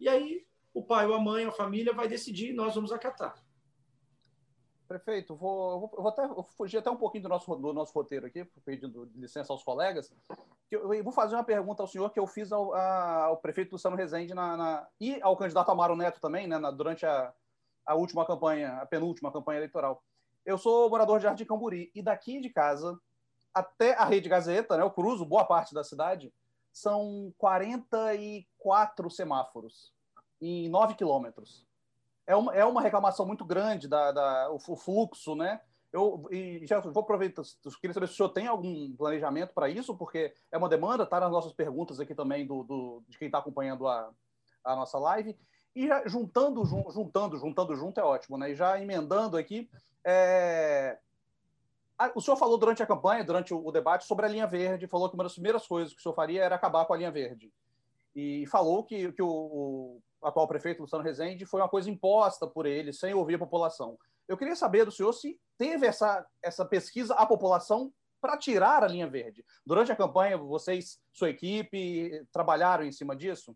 E aí, o pai ou a mãe, a família vai decidir e nós vamos acatar. Prefeito, vou, vou, até, vou fugir até um pouquinho do nosso, do nosso roteiro aqui, pedindo licença aos colegas. Eu, eu vou fazer uma pergunta ao senhor que eu fiz ao, a, ao prefeito Luciano Rezende na, na, e ao candidato Amaro Neto também, né, na, durante a, a última campanha, a penúltima campanha eleitoral. Eu sou morador de Jardim Camburi e daqui de casa até a Rede Gazeta, né, eu cruzo boa parte da cidade, são 44 semáforos em 9 quilômetros é uma, é uma reclamação muito grande da, da o, fluxo, né? Eu e já vou aproveitar, queria saber se o senhor tem algum planejamento para isso, porque é uma demanda, está nas nossas perguntas aqui também do, do de quem está acompanhando a, a nossa live. E já juntando, juntando, juntando junto é ótimo, né? E já emendando aqui, é... o senhor falou durante a campanha, durante o debate, sobre a linha verde, falou que uma das primeiras coisas que o senhor faria era acabar com a linha verde. E falou que, que o, atual prefeito Luciano Rezende foi uma coisa imposta por ele, sem ouvir a população. Eu queria saber do senhor se teve essa, essa pesquisa à população para tirar a linha verde. Durante a campanha, vocês, sua equipe, trabalharam em cima disso?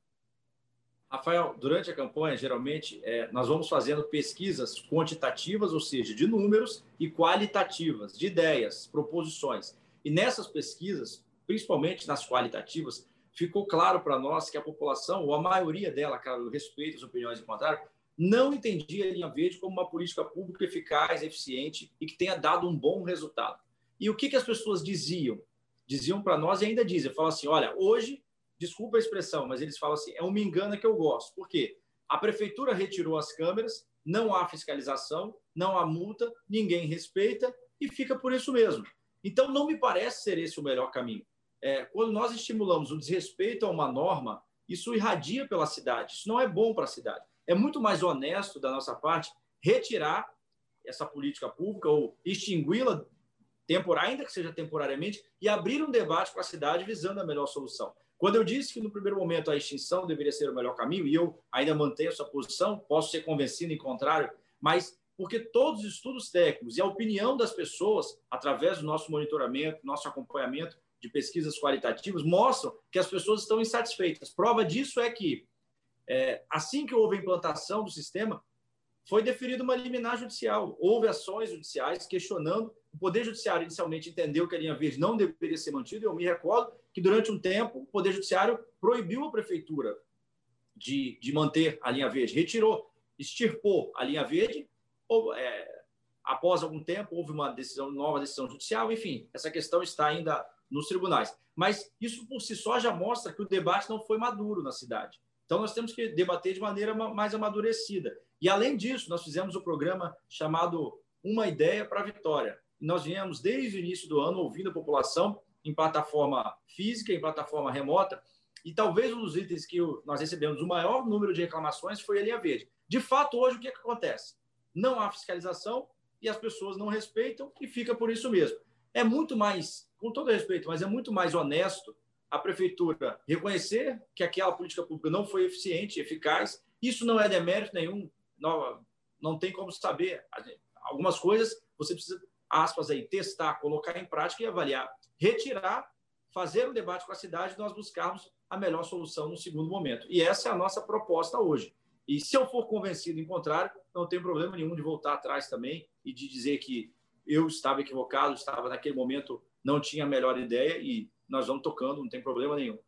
Rafael, durante a campanha, geralmente, é, nós vamos fazendo pesquisas quantitativas, ou seja, de números, e qualitativas, de ideias, proposições. E nessas pesquisas, principalmente nas qualitativas, ficou claro para nós que a população, ou a maioria dela, cara, respeito as opiniões contrário, não entendia a linha verde como uma política pública eficaz, eficiente e que tenha dado um bom resultado. E o que, que as pessoas diziam? Diziam para nós e ainda dizem, falam assim, olha, hoje, desculpa a expressão, mas eles falam assim, é um me engana que eu gosto. Por quê? A prefeitura retirou as câmeras, não há fiscalização, não há multa, ninguém respeita e fica por isso mesmo. Então, não me parece ser esse o melhor caminho é, quando nós estimulamos o desrespeito a uma norma, isso irradia pela cidade. Isso não é bom para a cidade. É muito mais honesto da nossa parte retirar essa política pública ou extingui-la ainda que seja temporariamente, e abrir um debate com a cidade visando a melhor solução. Quando eu disse que no primeiro momento a extinção deveria ser o melhor caminho, e eu ainda mantenho essa posição, posso ser convencido em contrário, mas porque todos os estudos técnicos e a opinião das pessoas, através do nosso monitoramento, nosso acompanhamento, de pesquisas qualitativas mostram que as pessoas estão insatisfeitas. Prova disso é que, é, assim que houve a implantação do sistema, foi deferida uma liminar judicial. Houve ações judiciais questionando. O Poder Judiciário inicialmente entendeu que a linha verde não deveria ser mantida. Eu me recordo que, durante um tempo, o Poder Judiciário proibiu a prefeitura de, de manter a linha verde, retirou, extirpou a linha verde. Ou, é, após algum tempo, houve uma decisão, nova decisão judicial. Enfim, essa questão está ainda nos tribunais. Mas isso por si só já mostra que o debate não foi maduro na cidade. Então, nós temos que debater de maneira mais amadurecida. E, além disso, nós fizemos o um programa chamado Uma Ideia para a Vitória. Nós viemos, desde o início do ano, ouvindo a população em plataforma física, em plataforma remota. E talvez um dos itens que nós recebemos o maior número de reclamações foi a linha verde. De fato, hoje, o que, é que acontece? Não há fiscalização e as pessoas não respeitam e fica por isso mesmo. É muito mais, com todo respeito, mas é muito mais honesto a prefeitura reconhecer que aquela política pública não foi eficiente, eficaz. Isso não é demérito nenhum, não, não tem como saber. Algumas coisas você precisa, aspas aí, testar, colocar em prática e avaliar. Retirar, fazer um debate com a cidade e nós buscarmos a melhor solução no segundo momento. E essa é a nossa proposta hoje. E se eu for convencido em contrário, não tem problema nenhum de voltar atrás também e de dizer que eu estava equivocado, estava naquele momento, não tinha a melhor ideia e nós vamos tocando, não tem problema nenhum.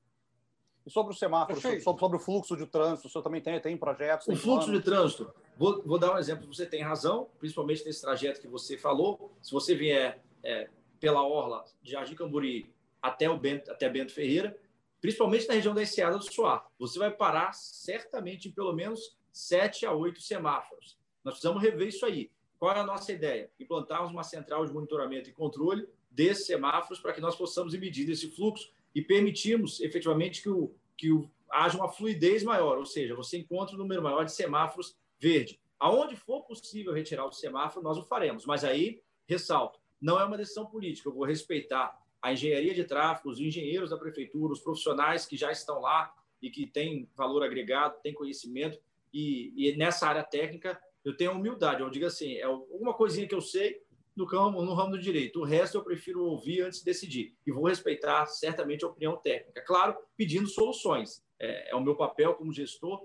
E sobre o semáforo, sobre, sobre, o fluxo de trânsito, o senhor também tem, tem projetos? Tem o fluxo planos? de trânsito, vou, vou, dar um exemplo, você tem razão, principalmente nesse trajeto que você falou. Se você vier é, pela Orla de Jardim Camburi até, o Bento, até Bento Ferreira, principalmente na região da Enseada do Suá, você vai parar certamente em pelo menos sete a oito semáforos. Nós precisamos rever isso aí. Qual é a nossa ideia? Implantarmos uma central de monitoramento e controle desses semáforos para que nós possamos medir esse fluxo e permitirmos efetivamente que, o, que o, haja uma fluidez maior, ou seja, você encontra um número maior de semáforos verde. Aonde for possível retirar o semáforo, nós o faremos. Mas aí, ressalto, não é uma decisão política. Eu vou respeitar a engenharia de tráfego, os engenheiros da prefeitura, os profissionais que já estão lá e que têm valor agregado, têm conhecimento. E, e nessa área técnica, eu tenho humildade. Eu digo assim, é alguma coisinha que eu sei, no ramo, no ramo do direito. O resto eu prefiro ouvir antes de decidir. E vou respeitar certamente a opinião técnica. Claro, pedindo soluções. É, é o meu papel como gestor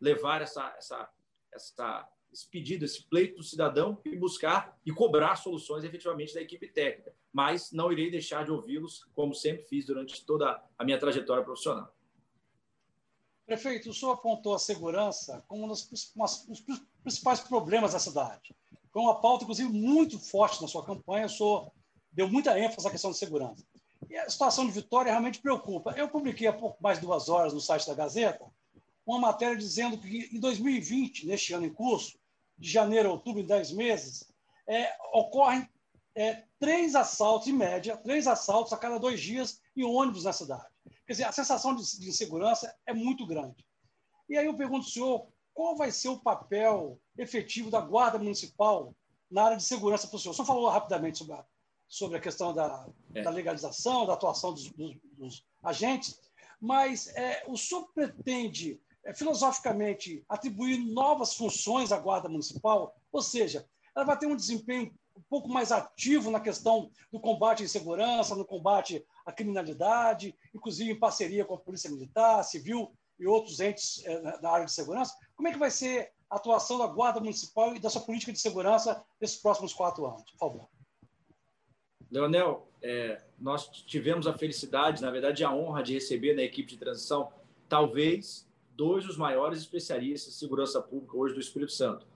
levar essa, essa, essa, esse pedido, esse pleito do cidadão e buscar e cobrar soluções efetivamente da equipe técnica. Mas não irei deixar de ouvi-los, como sempre fiz durante toda a minha trajetória profissional. Prefeito, o senhor apontou a segurança como um dos, principais problemas da cidade. Foi uma pauta, inclusive, muito forte na sua campanha. Senhor deu muita ênfase à questão de segurança. E a situação de Vitória realmente preocupa. Eu publiquei há pouco mais de duas horas no site da Gazeta uma matéria dizendo que em 2020, neste ano em curso, de janeiro a outubro, em 10 meses, é, ocorrem é, três assaltos, em média, três assaltos a cada dois dias em ônibus na cidade. Quer dizer, a sensação de, de insegurança é muito grande. E aí eu pergunto ao senhor, qual vai ser o papel efetivo da Guarda Municipal na área de segurança para o senhor? O senhor falou rapidamente sobre a, sobre a questão da, é. da legalização, da atuação dos, dos, dos agentes, mas é, o senhor pretende, é, filosoficamente, atribuir novas funções à Guarda Municipal? Ou seja, ela vai ter um desempenho um pouco mais ativo na questão do combate à insegurança, no combate à criminalidade, inclusive em parceria com a Polícia Militar, Civil e outros entes é, na área de segurança. Como é que vai ser a atuação da Guarda Municipal e da sua política de segurança nesses próximos quatro anos, por favor? Leonel, é, nós tivemos a felicidade, na verdade, a honra de receber na equipe de transição, talvez, dois dos maiores especialistas de segurança pública hoje do Espírito Santo.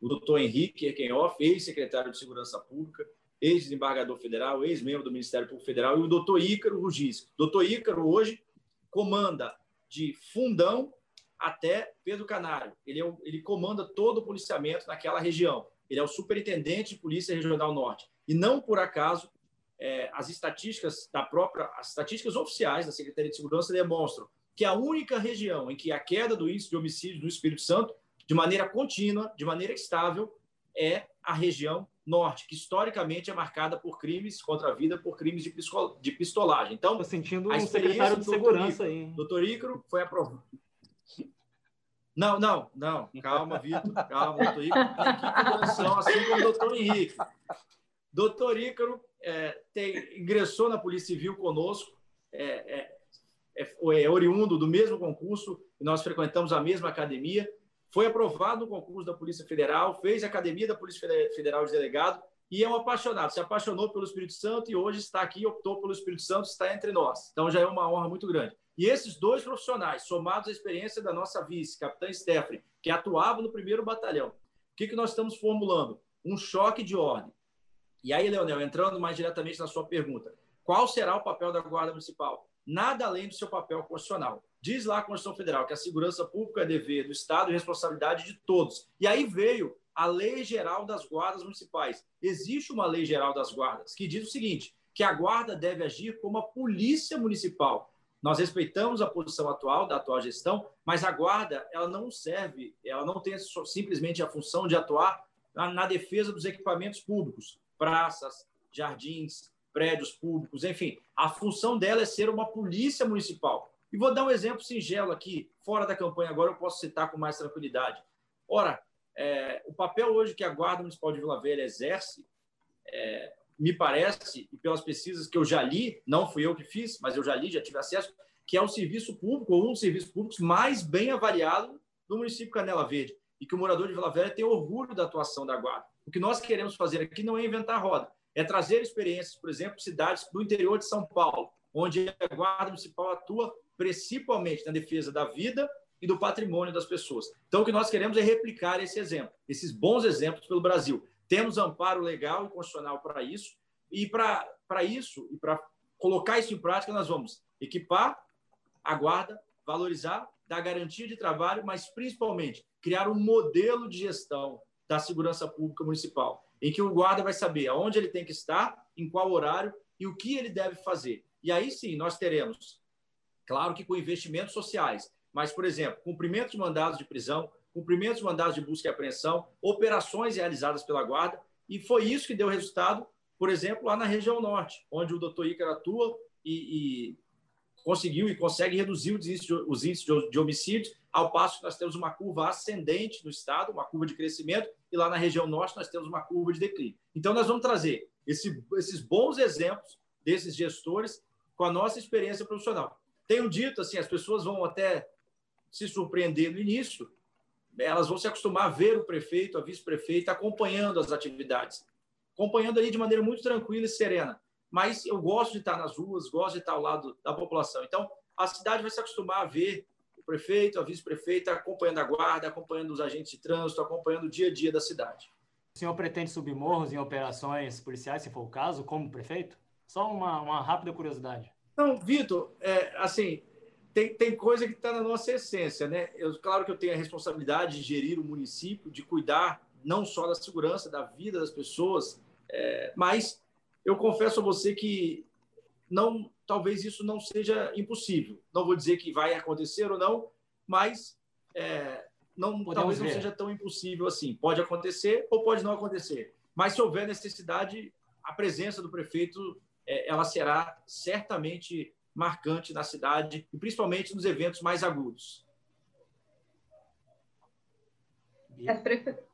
O doutor Henrique Erkenhoff, ex-secretário de Segurança Pública, ex-desembargador federal, ex-membro do Ministério Público Federal, e o doutor Ícaro Rugis. Doutor Ícaro, hoje, comanda de Fundão até Pedro Canário. Ele, é, ele comanda todo o policiamento naquela região. Ele é o superintendente de Polícia Regional Norte. E não por acaso é, as estatísticas da própria, as estatísticas oficiais da Secretaria de Segurança demonstram que a única região em que a queda do índice de homicídio no Espírito Santo, de maneira contínua, de maneira estável, é a região norte, que historicamente é marcada por crimes contra a vida, por crimes de, de pistolagem. Então, Estou sentindo um secretário de segurança aí. Doutor Ícaro foi aprovado. Não, não, não. Calma, Vitor. Calma, doutor equipe assim como o doutor Henrique. Doutor Ícaro é, tem, ingressou na Polícia Civil conosco, é, é, é, é oriundo do mesmo concurso, nós frequentamos a mesma academia, foi aprovado no concurso da Polícia Federal, fez a Academia da Polícia Federal de Delegado e é um apaixonado. Se apaixonou pelo Espírito Santo e hoje está aqui, optou pelo Espírito Santo, está entre nós. Então já é uma honra muito grande. E esses dois profissionais, somados à experiência da nossa vice, capitã Stephanie, que atuava no primeiro batalhão, o que, que nós estamos formulando? Um choque de ordem. E aí, Leonel, entrando mais diretamente na sua pergunta, qual será o papel da Guarda Municipal? Nada além do seu papel constitucional. Diz lá a Constituição Federal que a segurança pública é dever do Estado e responsabilidade de todos. E aí veio a Lei Geral das Guardas Municipais. Existe uma Lei Geral das Guardas que diz o seguinte: que a guarda deve agir como a polícia municipal. Nós respeitamos a posição atual da atual gestão, mas a guarda ela não serve, ela não tem simplesmente a função de atuar na, na defesa dos equipamentos públicos, praças, jardins, prédios públicos, enfim. A função dela é ser uma polícia municipal. E vou dar um exemplo singelo aqui, fora da campanha agora, eu posso citar com mais tranquilidade. Ora, é, o papel hoje que a Guarda Municipal de Vila Velha exerce, é, me parece, e pelas pesquisas que eu já li, não fui eu que fiz, mas eu já li, já tive acesso, que é o serviço público, ou um dos serviços públicos mais bem avaliado do município Canela Verde, e que o morador de Vila Velha tem orgulho da atuação da Guarda. O que nós queremos fazer aqui não é inventar roda, é trazer experiências, por exemplo, cidades do interior de São Paulo, onde a Guarda Municipal atua principalmente na defesa da vida e do patrimônio das pessoas. Então, o que nós queremos é replicar esse exemplo, esses bons exemplos pelo Brasil. Temos amparo legal e constitucional para isso, e para isso, e para colocar isso em prática, nós vamos equipar a guarda, valorizar, dar garantia de trabalho, mas principalmente criar um modelo de gestão da segurança pública municipal, em que o guarda vai saber aonde ele tem que estar, em qual horário e o que ele deve fazer. E aí sim, nós teremos Claro que com investimentos sociais, mas, por exemplo, cumprimento de mandados de prisão, cumprimento de mandados de busca e apreensão, operações realizadas pela Guarda, e foi isso que deu resultado, por exemplo, lá na região norte, onde o doutor Ícaro atua e, e conseguiu e consegue reduzir os índices, de, homicídios, ao passo que nós temos uma curva ascendente no estado, uma curva de crescimento, lá na região norte nós temos uma curva de declínio. Então, nós vamos trazer esse, esses bons exemplos desses gestores com a nossa experiência profissional. Tenho dito assim, as pessoas vão até se surpreender no início, elas vão se acostumar a ver o prefeito, a vice-prefeita acompanhando as atividades, acompanhando ali de maneira muito tranquila e serena. Mas eu gosto de estar nas ruas, gosto de estar ao lado da população. Então, a cidade vai se acostumar a ver prefeito, a vice-prefeita acompanhando a guarda, acompanhando os agentes de trânsito, acompanhando o dia a dia da cidade. O senhor pretende subir morros em operações policiais, se for o caso, como prefeito? Só uma, uma rápida curiosidade. Não, Vitor, é, assim, tem, tem coisa que está na nossa essência, né? Eu, claro que eu tenho a responsabilidade de gerir o município, de cuidar não só da segurança, da vida das pessoas, é, mas eu confesso a você que não, talvez isso não seja impossível. Não vou dizer que vai acontecer ou não, mas é, não, talvez ver. não seja tão impossível assim. Pode acontecer ou pode não acontecer. Mas se houver necessidade, a presença do prefeito é, ela será certamente marcante na cidade e principalmente nos eventos mais agudos. É,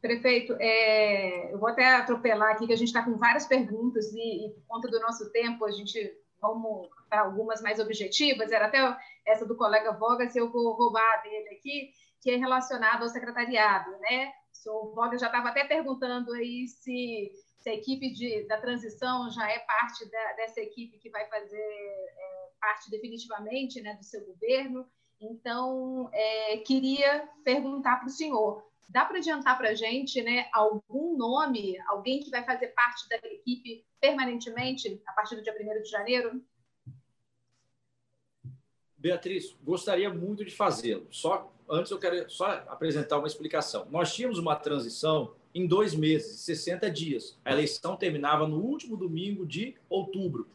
prefeito, é, eu vou até atropelar aqui, que a gente está com várias perguntas e, e, por conta do nosso tempo, a gente vamos para algumas mais objetivas. Era até essa do colega Vogas, eu vou roubar dele aqui, que é relacionado ao secretariado, né? O senhor Vogas já estava até perguntando aí se se a equipe de, da transição já é parte da, dessa equipe que vai fazer é, parte definitivamente né, do seu governo. Então, é, queria perguntar para o senhor: dá para adiantar para a gente né, algum nome, alguém que vai fazer parte da equipe permanentemente a partir do dia 1 de janeiro? Beatriz, gostaria muito de fazê-lo. Só antes eu quero só apresentar uma explicação. Nós tínhamos uma transição em dois meses, 60 dias. A eleição terminava no último domingo de outubro.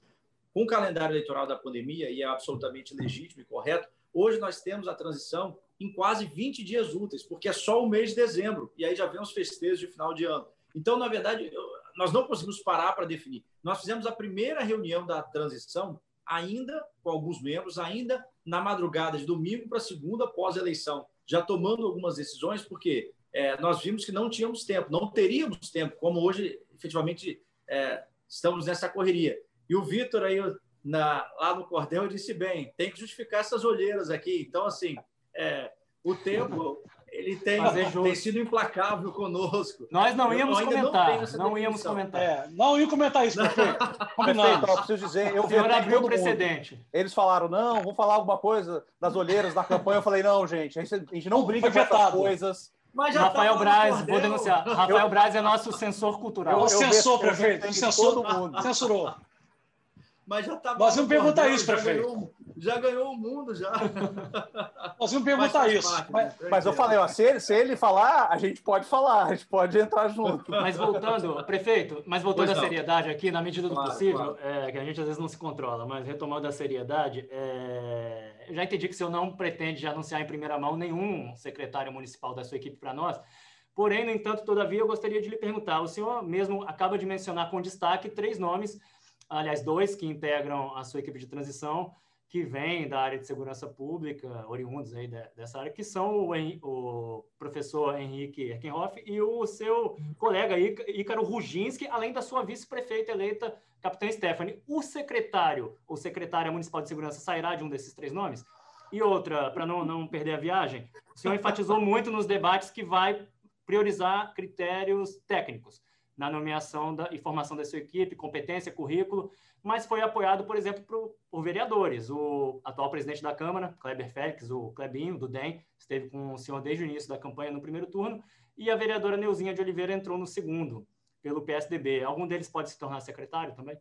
Com o calendário eleitoral da pandemia, e é absolutamente legítimo e correto, hoje nós temos a transição em quase 20 dias úteis, porque é só o mês de dezembro, e aí já vem os festejos de final de ano. Então, na verdade, nós não conseguimos parar para definir. Nós fizemos a primeira reunião da transição, ainda com alguns membros, ainda na madrugada de domingo para segunda pós-eleição, já tomando algumas decisões, porque é, nós vimos que não tínhamos tempo, não teríamos tempo, como hoje, efetivamente, é, estamos nessa correria. E o Vitor, aí, na, lá no Cordel, disse bem: tem que justificar essas olheiras aqui. Então, assim, é, o tempo ele tem, tem sido implacável conosco. Nós não íamos comentar. Não, não íamos comentar. É, não ia comentar isso, prefeito. Combinado. Preciso dizer, eu vi abriu o precedente. Eles falaram, não, vamos falar alguma coisa das olheiras da campanha. Eu falei, não, gente, a gente não brinca com essas coisas. Rafael tá Braz, vou denunciar. Rafael eu, Braz é nosso censor cultural. Eu, eu censor, prefeito. Censor, censurou. Mas já tá Nós vamos perguntar isso, prefeito. Já ganhou o mundo, já. Nós vamos perguntar isso. Parte, mas, mas, eu falei, ó, se, ele, se ele falar, a gente pode falar, a gente pode entrar junto. Mas voltando, prefeito, mas voltando à seriedade aqui, na medida do claro, possível, claro. É, que a gente às vezes não se controla, mas retomando a seriedade, é, eu já entendi que o senhor não pretende anunciar em primeira mão nenhum secretário municipal da sua equipe para nós. Porém, no entanto, todavia, eu gostaria de lhe perguntar: o senhor mesmo acaba de mencionar com destaque três nomes aliás, dois que integram a sua equipe de transição, que vêm da área de segurança pública, oriundos aí dessa área, que são o, o professor Henrique Erkenhoff e o seu colega Ícaro Ruginski, além da sua vice-prefeita eleita, capitã Stephanie. O secretário ou secretária municipal de segurança sairá de um desses três nomes? E outra, para não, não perder a viagem, o senhor enfatizou muito nos debates que vai priorizar critérios técnicos na nomeação da, e formação da sua equipe, competência, currículo, mas foi apoiado, por exemplo, por, por vereadores. O atual presidente da Câmara, Kleber Félix, o Klebinho, do DEM, esteve com o senhor desde o início da campanha no primeiro turno, e a vereadora Neuzinha de Oliveira entrou no segundo, pelo PSDB. Algum deles pode se tornar secretário também?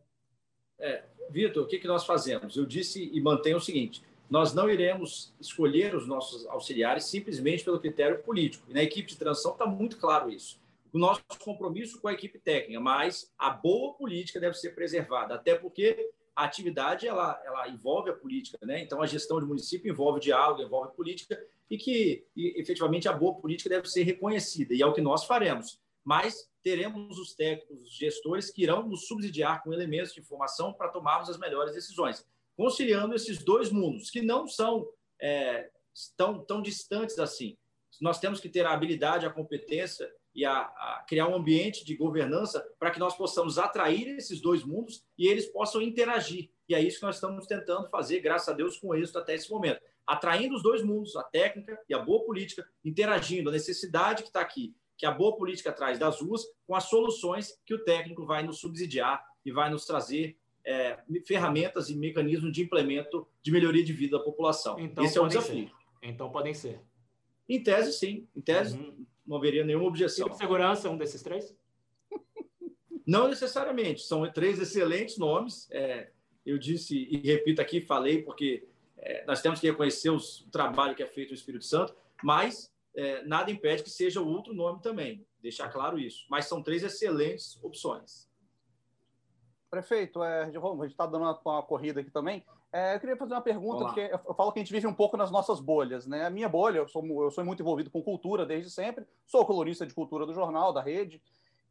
É, Vitor, o que, que nós fazemos? Eu disse e mantenho o seguinte: nós não iremos escolher os nossos auxiliares simplesmente pelo critério político. E na equipe de transição está muito claro isso o nosso compromisso com a equipe técnica, mas a boa política deve ser preservada, até porque a atividade ela, ela envolve a política, né? Então a gestão de município envolve diálogo, envolve política e que e, efetivamente a boa política deve ser reconhecida e é o que nós faremos. Mas teremos os técnicos, os gestores que irão nos subsidiar com elementos de informação para tomarmos as melhores decisões, conciliando esses dois mundos que não são é, tão, tão distantes assim. Nós temos que ter a habilidade, a competência e a, a criar um ambiente de governança para que nós possamos atrair esses dois mundos e eles possam interagir. E é isso que nós estamos tentando fazer, graças a Deus, com êxito até esse momento. Atraindo os dois mundos, a técnica e a boa política, interagindo, a necessidade que está aqui, que a boa política traz das ruas, com as soluções que o técnico vai nos subsidiar e vai nos trazer é, ferramentas e mecanismos de implemento de melhoria de vida da população. Então, Esse é o desafio. Ser. Então, podem ser. Em tese, sim. Em tese, uhum não haveria nenhuma objeção. E segurança, um desses três? Não necessariamente. São três excelentes nomes. É, eu disse e repito aqui, falei, porque é, nós temos que reconhecer os, o trabalho que é feito no Espírito Santo, mas é, nada impede que seja outro nome também. Deixar claro isso. Mas são três excelentes opções. Prefeito, é, a gente está dando uma, uma corrida aqui também. É, eu queria fazer uma pergunta, porque eu falo que a gente vive um pouco nas nossas bolhas, né? A minha bolha, eu sou, eu sou muito envolvido com cultura desde sempre, sou colunista de cultura do jornal, da rede,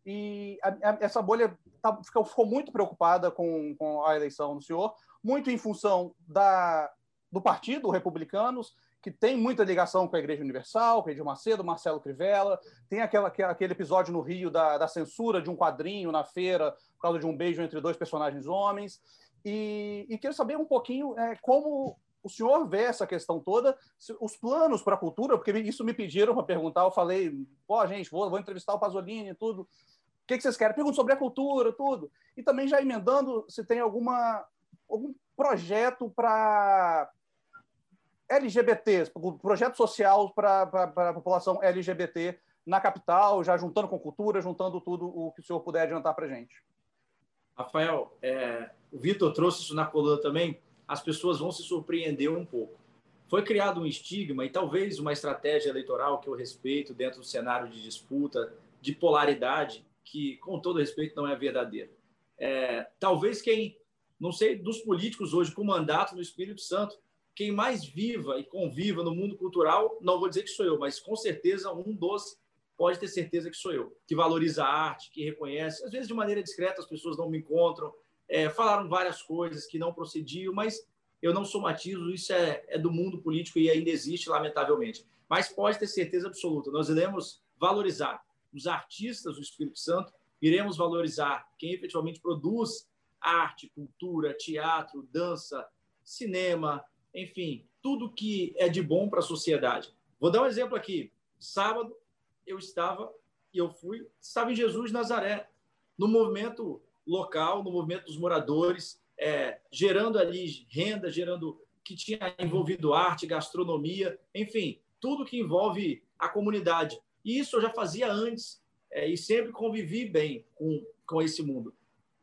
e a, a, essa bolha tá, ficou, ficou, muito preocupada com, com, a eleição do senhor, muito em função da, do partido, Republicanos, que tem muita ligação com a Igreja Universal, com Edir Macedo, Marcelo Crivella, tem aquela, aquele episódio no Rio da, da censura de um quadrinho na feira por causa de um beijo entre dois personagens homens. E, e quero saber um pouquinho é, como o senhor vê essa questão toda, os planos para a cultura, porque isso me pediram para perguntar, eu falei, pô, gente, vou, vou entrevistar o Pasolini e tudo. O que, que vocês querem? Pergunta sobre a cultura, tudo. E também já emendando se tem alguma, algum projeto para LGBT, projeto social para a população LGBT na capital, já juntando com cultura, juntando tudo o que o senhor puder adiantar para a gente. Rafael, é, o Vitor trouxe isso na coluna também, as pessoas vão se surpreender um pouco. Foi criado um estigma e talvez uma estratégia eleitoral que eu respeito dentro do cenário de disputa, de polaridade, que, com todo respeito, não é verdadeira. É, talvez quem, não sei, dos políticos hoje com mandato no Espírito Santo, quem mais viva e conviva no mundo cultural, não vou dizer que sou eu, mas com certeza um dos pode ter certeza que sou eu, que valoriza a arte, que reconhece. Às vezes, de maneira discreta, as pessoas não me encontram, é, falaram várias coisas que não procediam, mas eu não somatizo, isso é, é do mundo político e ainda existe, lamentavelmente. Mas pode ter certeza absoluta, nós iremos valorizar os artistas do Espírito Santo, iremos valorizar quem efetivamente produz arte, cultura, teatro, dança, cinema, enfim, tudo que é de bom para a sociedade. Vou dar um exemplo aqui Sábado, eu estava, e eu fui, estava em Jesus Nazaré, no movimento local, no movimento dos moradores, é, gerando ali renda, gerando que tinha envolvido arte, gastronomia, enfim, tudo que envolve a comunidade. E isso eu já fazia antes é, e sempre convivi bem com, com esse mundo.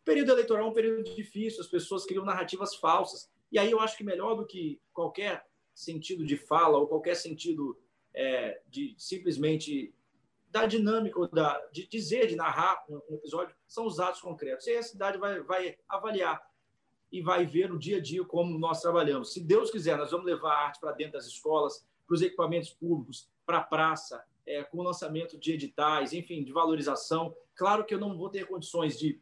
O período eleitoral é um período difícil, as pessoas criam narrativas falsas. E aí eu acho que melhor do que qualquer sentido de fala ou qualquer sentido é, de simplesmente da dinâmica, da, de dizer, de narrar um, episódio, são os atos concretos. E aí a cidade vai, vai avaliar e vai ver no dia a dia como nós trabalhamos. Se Deus quiser, nós vamos levar a arte para dentro das escolas, para os equipamentos públicos, para a praça, é, com o lançamento de editais, enfim, de valorização. Claro que eu não vou ter condições de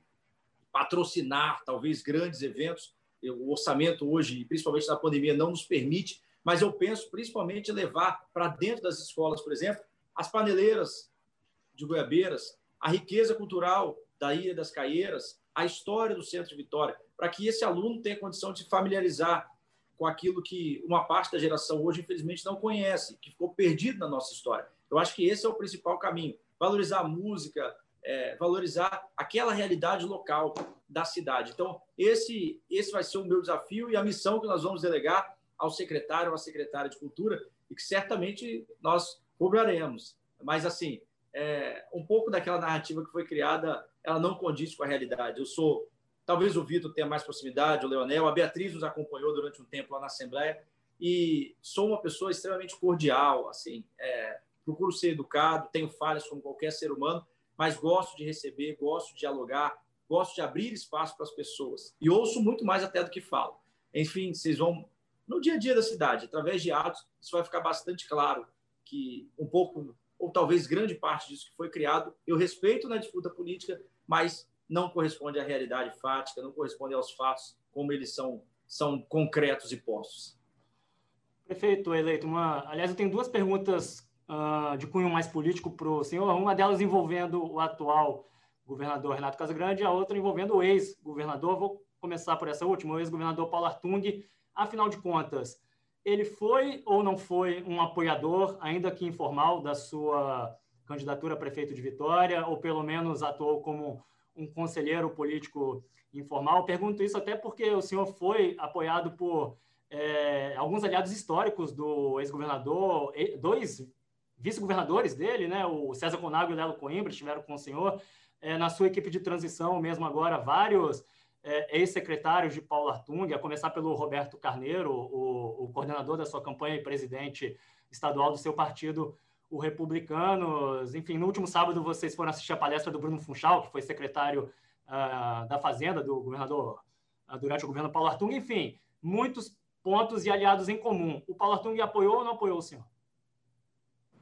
patrocinar, talvez, grandes eventos. O orçamento hoje, principalmente na pandemia, não nos permite, mas eu penso principalmente levar para dentro das escolas, por exemplo, as paneleiras de Goiabeiras, a riqueza cultural da Ilha das Caieiras, a história do Centro de Vitória, para que esse aluno tenha condição de familiarizar com aquilo que uma parte da geração hoje, infelizmente, não conhece, que ficou perdido na nossa história. Eu acho que esse é o principal caminho. Valorizar a música, é, valorizar aquela realidade local da cidade. Então, esse, esse vai ser o meu desafio e a missão que nós vamos delegar ao secretário ou à secretária de Cultura e que certamente nós cobraremos. Mas, assim, é, um pouco daquela narrativa que foi criada, ela não condiz com a realidade. Eu sou, talvez o Vitor tenha mais proximidade, o Leonel, a Beatriz nos acompanhou durante um tempo lá na Assembleia e sou uma pessoa extremamente cordial, assim, é, procuro ser educado, tenho falhas como qualquer ser humano, mas gosto de receber, gosto de dialogar, gosto de abrir espaço para as pessoas. E ouço muito mais até do que falo. Enfim, vocês vão no dia a dia da cidade, através de atos, isso vai ficar bastante claro que um pouco ou talvez grande parte disso que foi criado, eu respeito na disputa política, mas não corresponde à realidade fática, não corresponde aos fatos como eles são são concretos e postos. Prefeito eleito, uma, aliás, eu tenho duas perguntas uh, de cunho mais político para o senhor, uma delas envolvendo o atual governador Renato Casagrande a outra envolvendo o ex-governador. Vou começar por essa última, o ex-governador Paulo Artung. Afinal de contas, ele foi ou não foi um apoiador, ainda que informal, da sua candidatura a prefeito de Vitória, ou pelo menos atuou como um conselheiro político informal? Pergunto isso até porque o senhor foi apoiado por é, alguns aliados históricos do ex-governador, dois vice-governadores dele, né, o César Conago e o Lelo Coimbra, estiveram com o senhor. É, na sua equipe de transição, mesmo agora, vários é, ex-secretários de Paulo Artung, a começar pelo Roberto Carneiro, o, o, coordenador da sua campanha e presidente estadual do seu partido, o Republicanos. Enfim, no último sábado vocês foram assistir a palestra do Bruno Funchal, que foi secretário uh, da Fazenda do governador uh, durante o governo Paulo Artung. Enfim, muitos pontos e aliados em comum. O Paulo Artung apoiou ou não apoiou o senhor?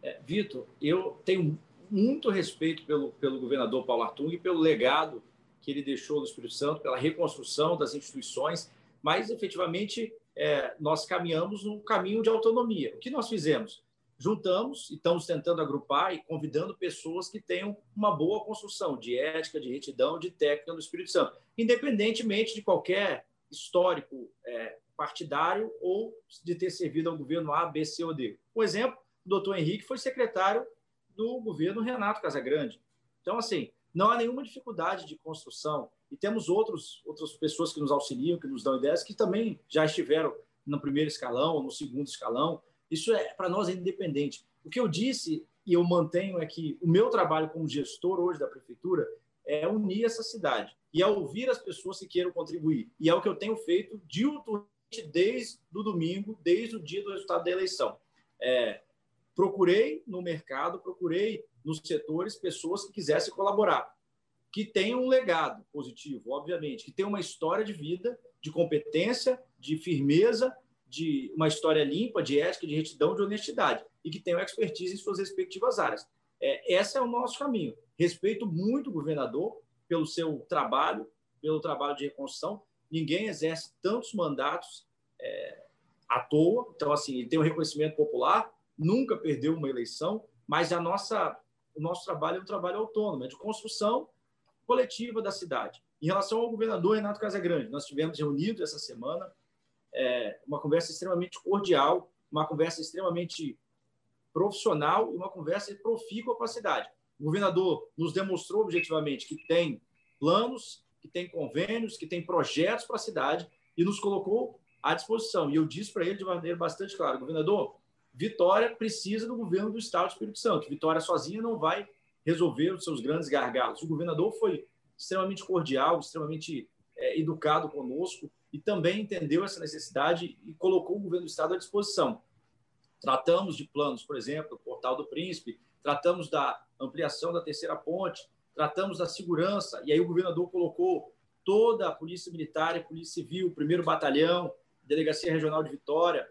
É, Vitor, eu tenho muito respeito pelo, pelo governador Paulo Artung e pelo legado que ele deixou no Espírito Santo, pela reconstrução das instituições, mas efetivamente é, nós caminhamos num caminho de autonomia. O que nós fizemos? Juntamos e estamos tentando agrupar e convidando pessoas que tenham uma boa construção de ética, de retidão, de técnica no Espírito Santo, independentemente de qualquer histórico é, partidário ou de ter servido ao governo A, B, C ou D. Um exemplo, o doutor Henrique foi secretário do governo Renato Casagrande. Então, assim, não há nenhuma dificuldade de construção. E temos outros, outras pessoas que nos auxiliam, que nos dão ideias, que também já estiveram no primeiro escalão ou no segundo escalão. Isso é para nós é independente. O que eu disse e eu mantenho é que o meu trabalho como gestor hoje da prefeitura é unir essa cidade e é ouvir as pessoas que queiram contribuir. E é o que eu tenho feito diuturnamente desde o domingo, desde o dia do resultado da eleição. É, procurei no mercado, procurei nos setores pessoas que quisessem colaborar, que tenham um legado positivo, obviamente, que tenham uma história de vida, de competência, de firmeza, de uma história limpa, de ética, de retidão, de honestidade e que tenham expertise em suas respectivas áreas. É, esse é o nosso caminho. Respeito muito o governador pelo seu trabalho, pelo trabalho de reconstrução. Ninguém exerce tantos mandatos é, à toa. Então, assim, ele tem um reconhecimento popular, nunca perdeu uma eleição, mas a nossa, o nosso trabalho é um trabalho autônomo, é de construção coletiva da cidade. Em relação ao governador Renato Casagrande, nós tivemos reunidos essa semana, é, uma conversa extremamente cordial, uma conversa extremamente profissional e uma conversa profícua com a cidade. O governador nos demonstrou objetivamente que tem planos, que tem convênios, que tem projetos para a cidade e nos colocou à disposição. E eu disse para ele de maneira bastante clara, governador, Vitória precisa do governo do Estado do Espírito Santo. Vitória sozinha não vai resolver os seus grandes gargalos. O governador foi extremamente cordial, extremamente é, educado conosco e também entendeu essa necessidade e colocou o governo do Estado à disposição. Tratamos de planos, por exemplo, o Portal do Príncipe, tratamos da ampliação da terceira ponte, tratamos da segurança, e aí o governador colocou toda a Polícia Militar e Polícia Civil, primeiro batalhão, Delegacia Regional de Vitória,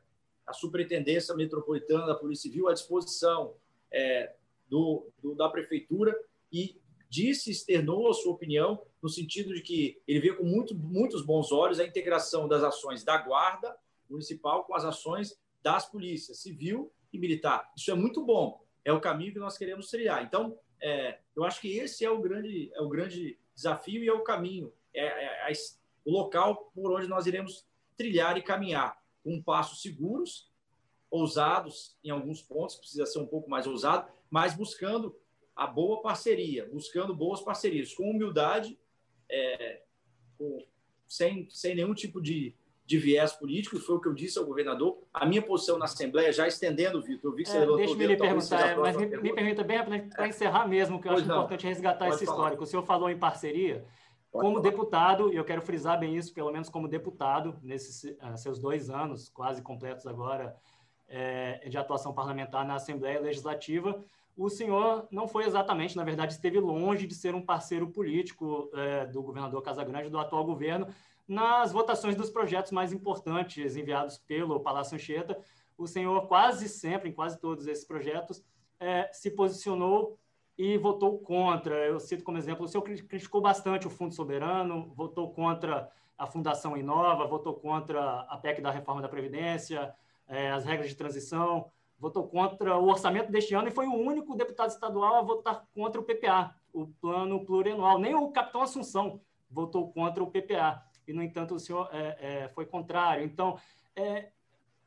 a Superintendência Metropolitana da Polícia Civil à disposição é, do, do, da Prefeitura e disse, externou a sua opinião no sentido de que ele vê com muito, muitos bons olhos a integração das ações da Guarda Municipal com as ações das polícias civil e militar. Isso é muito bom, é o caminho que nós queremos trilhar. Então, é, eu acho que esse é o grande, é o grande desafio e é o caminho, é, é, é o local por onde nós iremos trilhar e caminhar com passos seguros, ousados em alguns pontos, precisa ser um pouco mais ousado, mas buscando a boa parceria, buscando boas parcerias, com humildade, é, com, sem, sem nenhum tipo de, de viés político, foi o que eu disse ao governador. A minha posição na Assembleia, já estendendo, Vitor, eu vi que você é, levantou Deixa-me lhe perguntar, mas me, me, permita bem para encerrar mesmo, que eu pois acho não. importante resgatar Pode esse falar. histórico. O senhor falou em parceria. Como deputado, e eu quero frisar bem isso, pelo menos como deputado, nesses uh, seus dois anos, quase completos agora, é, de atuação parlamentar na Assembleia Legislativa, o senhor não foi exatamente, na verdade, esteve longe de ser um parceiro político é, do governador Casagrande, do atual governo, nas votações dos projetos mais importantes enviados pelo Palácio Anchieta. O senhor quase sempre, em quase todos esses projetos, é, se posicionou e votou contra. Eu cito como exemplo, o senhor criticou bastante o Fundo Soberano, votou contra a Fundação Inova, votou contra a PEC da reforma da Previdência, é, as regras de transição, votou contra o orçamento deste ano e foi o único deputado estadual a votar contra o PPA, o plano plurianual. Nem o capitão Assunção votou contra o PPA. E, no entanto, o senhor é, é, foi contrário. Então, é,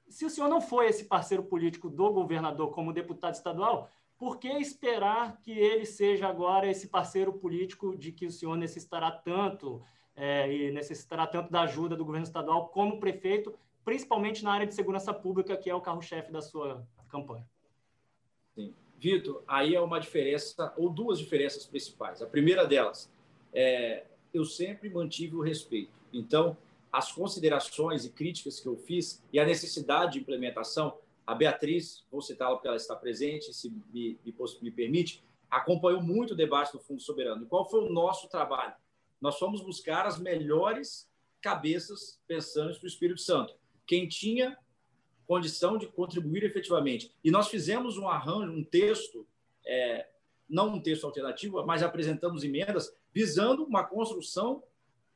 se o senhor não foi esse parceiro político do governador como deputado estadual, por que esperar que ele seja agora esse parceiro político de que o senhor necessitará tanto é, e necessitará tanto da ajuda do governo estadual como prefeito, principalmente na área de segurança pública, que é o carro-chefe da sua campanha. Sim. Vitor, aí é uma diferença, ou duas diferenças principais. A primeira delas é eu sempre mantive o respeito. Então, as considerações e críticas que eu fiz e a necessidade de implementação, a Beatriz, vou citá-la porque ela está presente, se me, me, me permite, acompanhou muito o debate do Fundo Soberano. E qual foi o nosso trabalho? Nós fomos buscar as melhores cabeças pensantes para o Espírito Santo. Quem tinha condição de contribuir efetivamente. E nós fizemos um arranjo, um texto, é, não um texto alternativo, mas apresentamos emendas visando uma construção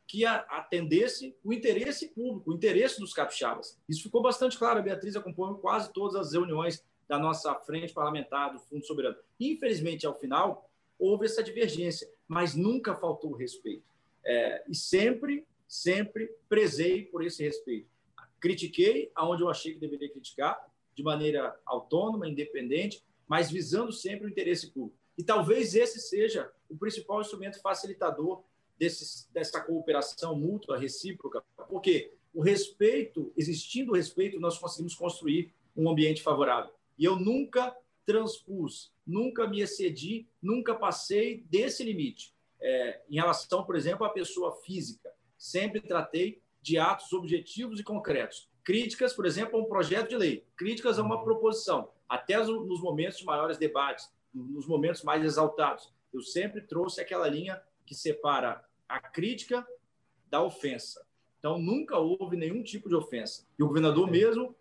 que atendesse o interesse público, o interesse dos capixabas. Isso ficou bastante claro. A Beatriz acompanhou quase todas as reuniões da nossa frente parlamentar do Fundo Soberano. Infelizmente, ao final, houve essa divergência, mas nunca faltou respeito. É, e sempre, sempre prezei por esse respeito. Critiquei aonde eu achei que deveria criticar, de maneira autônoma, independente, mas visando sempre o interesse público. E talvez esse seja o principal instrumento facilitador dessa cooperação mútua, recíproca, porque o respeito, existindo o respeito, nós conseguimos construir um ambiente favorável. E eu nunca transpus, nunca me excedi, nunca passei desse limite. É, em relação, por exemplo, à pessoa física, sempre tratei de atos objetivos e concretos. Críticas, por exemplo, a um projeto de lei, críticas a uma proposição, até nos momentos de maiores debates, nos momentos mais exaltados. Eu sempre trouxe aquela linha que separa a crítica da ofensa. Então, nunca houve nenhum tipo de ofensa. E o governador mesmo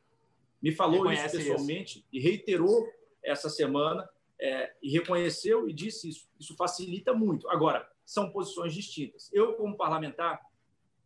me falou isso pessoalmente isso. e reiterou essa semana é, e reconheceu e disse isso. Isso facilita muito. Agora, são posições distintas. Eu, como parlamentar,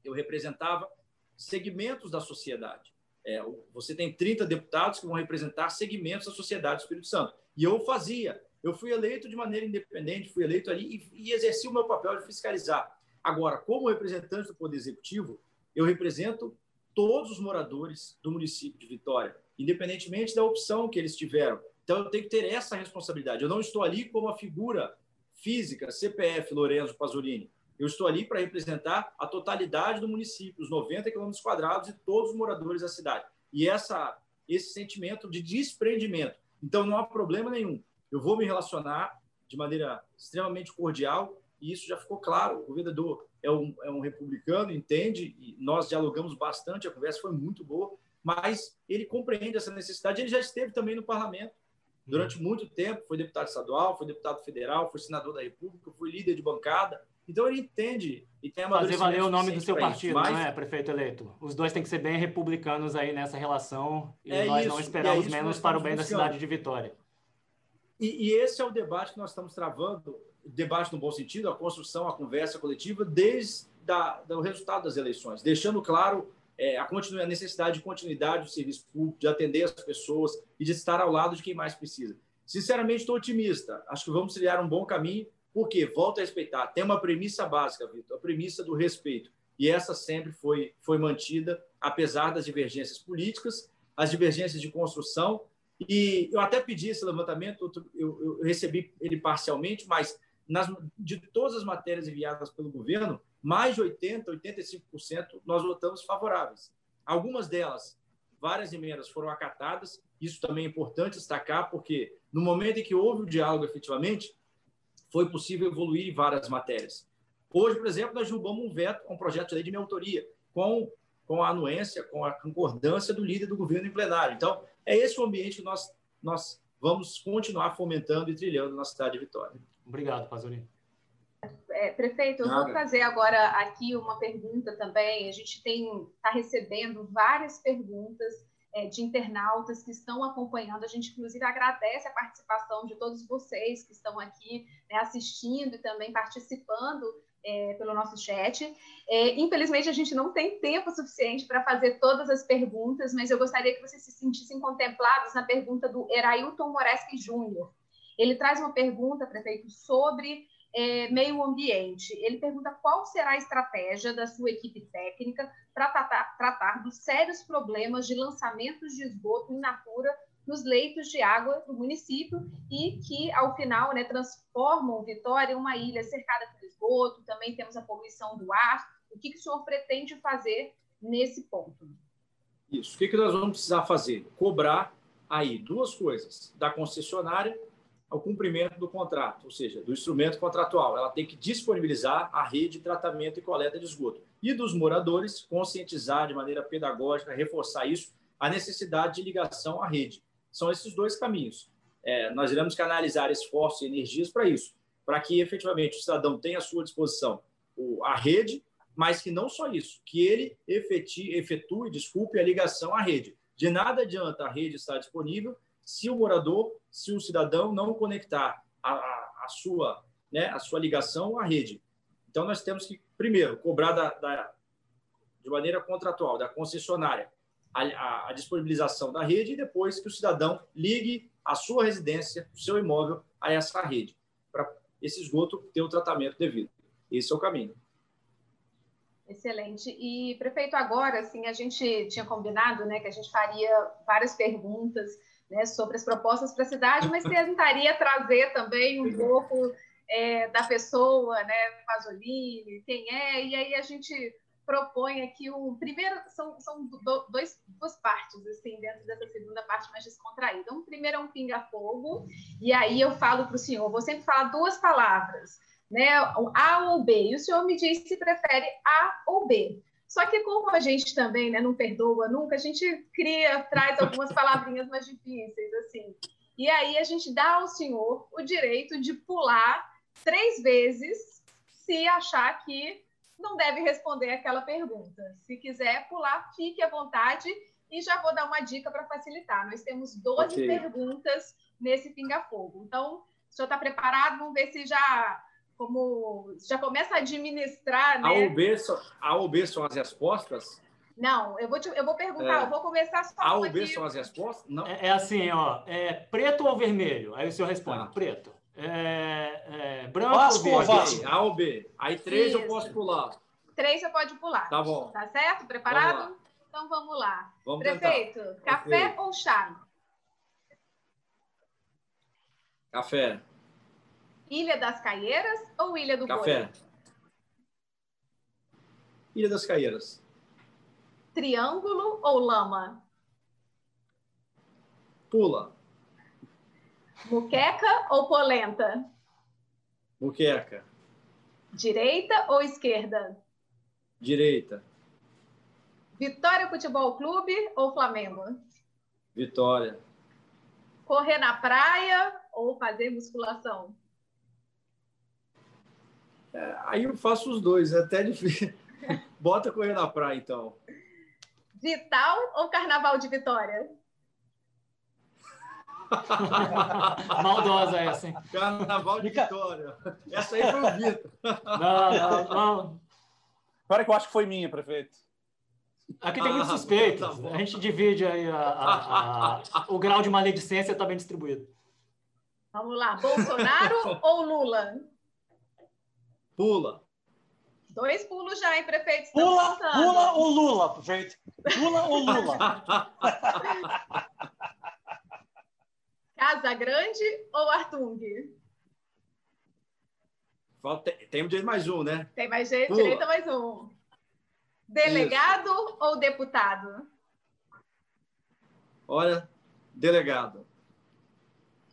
eu representava segmentos da sociedade. É, você tem 30 deputados que vão representar segmentos da sociedade do Espírito Santo. E eu fazia. Eu fui eleito de maneira independente, fui eleito ali e, e exerci o meu papel de fiscalizar. Agora, como representante do Poder Executivo, eu represento todos os moradores do município de Vitória, independentemente da opção que eles tiveram, Então, eu tenho que ter essa responsabilidade. Eu não estou ali como a figura física, CPF Lorenzo Pasolini. Eu estou ali para representar a totalidade do município, os 90 quilômetros quadrados e todos os moradores da cidade. E essa, esse sentimento de desprendimento. Então, não há problema nenhum. Eu vou me relacionar de maneira extremamente cordial e isso já ficou claro. O vendedor é um, é um republicano, entende, e nós dialogamos bastante, a conversa foi muito boa, mas ele compreende essa necessidade. Ele já esteve também no parlamento durante muito tempo, foi deputado estadual, foi deputado federal, foi senador da República, foi líder de bancada. Então ele entende e tem Fazer valer o nome do seu partido, mas... não é, prefeito eleito? Os dois têm que ser bem republicanos aí nessa relação e é nós isso, não esperamos é menos para o bem da cidade de Vitória. E, e, esse é o debate que nós estamos travando, debate no bom sentido, a construção, a conversa coletiva, desde do resultado das eleições, deixando claro é, a, a necessidade de continuidade do serviço público, de atender as pessoas e de estar ao lado de quem mais precisa. Sinceramente, estou otimista. Acho que vamos trilhar um bom caminho porque, volto a respeitar, tem uma premissa básica, Vitor, a premissa do respeito. E essa sempre foi, foi mantida, apesar das divergências políticas, as divergências de construção. E eu até pedi esse levantamento, eu, recebi ele parcialmente, mas nas, de todas as matérias enviadas pelo governo, mais de 80%, 85% nós votamos favoráveis. Algumas delas, várias emendas foram acatadas, isso também é importante destacar, porque no momento em que houve o diálogo efetivamente, foi possível evoluir em várias matérias. Hoje, por exemplo, nós derrubamos um veto um projeto de lei de minha autoria, com, com a anuência, com a concordância do líder do governo em plenário. Então, é esse o ambiente que nós, nós vamos continuar fomentando e trilhando na cidade de Vitória. Obrigado, Pasolini. É, prefeito, eu Nada. vou fazer agora aqui uma pergunta também. A gente tem está recebendo várias perguntas é, de internautas que estão acompanhando. A gente, inclusive, agradece a participação de todos vocês que estão aqui né, assistindo e também participando é, pelo nosso chat. É, infelizmente, a gente não tem tempo suficiente para fazer todas as perguntas, mas eu gostaria que vocês se sentissem contemplados na pergunta do Erailton Moreschi Júnior. Ele traz uma pergunta, prefeito, sobre é, meio ambiente. Ele pergunta qual será a estratégia da sua equipe técnica para tratar, tratar dos sérios problemas de lançamentos de esgoto in natura nos leitos de água do município e que, ao final, né, transformam Vitória em uma ilha cercada por esgoto. Também temos a poluição do ar. O que, que o senhor pretende fazer nesse ponto? Isso. O que, que nós vamos precisar fazer? Cobrar aí duas coisas da concessionária ao cumprimento do contrato, ou seja, do instrumento contratual. Ela tem que disponibilizar a rede de tratamento e coleta de esgoto. E dos moradores, conscientizar de maneira pedagógica, reforçar isso, a necessidade de ligação à rede. São esses dois caminhos. É, nós iremos canalizar esforços e energias para isso, para que efetivamente o cidadão tenha à sua disposição a rede, mas que não só isso, que ele efetue, efetue desculpe, a ligação à rede. De nada adianta a rede estar disponível se o morador, se o cidadão não conectar a, a, a sua, né, a sua ligação à rede. Então, nós temos que, primeiro, cobrar da, da de maneira contratual da concessionária a, a, a, disponibilização da rede e depois que o cidadão ligue a sua residência, o seu imóvel a essa rede, para esse esgoto ter o tratamento devido. Esse é o caminho. Excelente. E, prefeito, agora, assim, a gente tinha combinado né, que a gente faria várias perguntas né, sobre as propostas para a cidade, mas tentaria trazer também um pouco é, da pessoa, né, Pasolini, quem é, e aí a gente propõe aqui um primeiro são, são dois, duas partes assim dentro dessa segunda parte mais descontraída. Um primeiro é um pinga-fogo e aí eu falo para o senhor, vou sempre falar duas palavras, né, A ou B, e o senhor me diz se prefere A ou B. Só que como a gente também né, não perdoa nunca, a gente cria, traz algumas palavrinhas mais difíceis, assim. E aí a gente dá ao senhor o direito de pular três vezes se achar que não deve responder aquela pergunta. Se quiser pular, fique à vontade e já vou dar uma dica para facilitar. Nós temos 12 okay. perguntas nesse pinga-fogo. Então, o senhor está preparado? Vamos ver se já como já começa a administrar, né? A ou B, a ou B são as respostas? Não, eu vou, te, eu vou perguntar, é. eu vou começar só A ou B são as respostas? Não. É, é, assim, ó, é preto ou vermelho? Aí o senhor responde, ah. preto. É, é, branco Vasco ou Vasco? A ou B. Aí três Isso. eu posso pular. Três você pode pular. Tá bom. Tá certo? Preparado? Vamos então vamos lá. Vamos Prefeito, tentar. café okay. ou chá? Café. Ilha das Caieiras ou Ilha do Café. Boi? Ilha das Caieiras. Triângulo ou lama? Pula. Muqueca ou polenta? Muqueca. Direita ou esquerda? Direita. Vitória Futebol Clube ou Flamengo? Vitória. Correr na praia ou fazer musculação? É, aí eu faço os dois, é até difícil. Bota correr na praia, então. Vital ou Carnaval de Vitória? Maldosa essa, hein? Carnaval de Vitória. Essa aí foi o Vitor. Não, não, não. Agora que eu acho que foi minha, prefeito. Aqui tem muitos Ah, suspeitos. tá a gente divide aí a- a- a- o grau de maledicência está bem distribuído. Vamos lá, Bolsonaro ou Lula? Pula. Dois pulos já, hein, prefeito? Estamos Pula, pula ou Lula, prefeito? Pula ou Lula? Casa Grande ou Artung? Falta, tem de mais um, né? Tem mais jeito, Pula. direita mais um. Delegado ou deputado? Olha, delegado.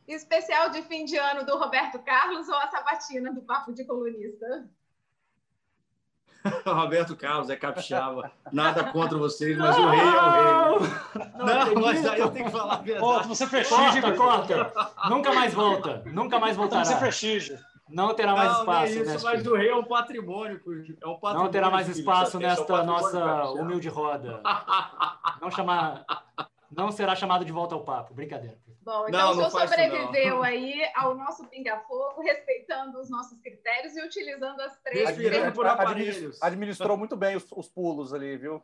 Especial de fim de ano do Roberto Carlos ou a sabatina do Papo de Colunista? Roberto Carlos é capixaba. Nada contra vocês, mas o rei é o rei. Não, mas aí eu tenho que falar a verdade. você prestígio, Corta, corta. Nunca mais volta. Nunca mais voltará. Você prestígio. Não terá mais Não, não é espaço. isso, nesta- mas o rei é um patrimônio. É um patrimônio Não terá mais filho, espaço é um nesta patrimônio nossa humilde roda. Não chamar, não será chamado de volta ao papo. Brincadeira. Bom, então não o senhor sobreviveu aí ao nosso pinga-fogo, respeitando os nossos critérios e utilizando as três Respirando por aparelhos. Administrou muito bem os, os pulos ali, viu?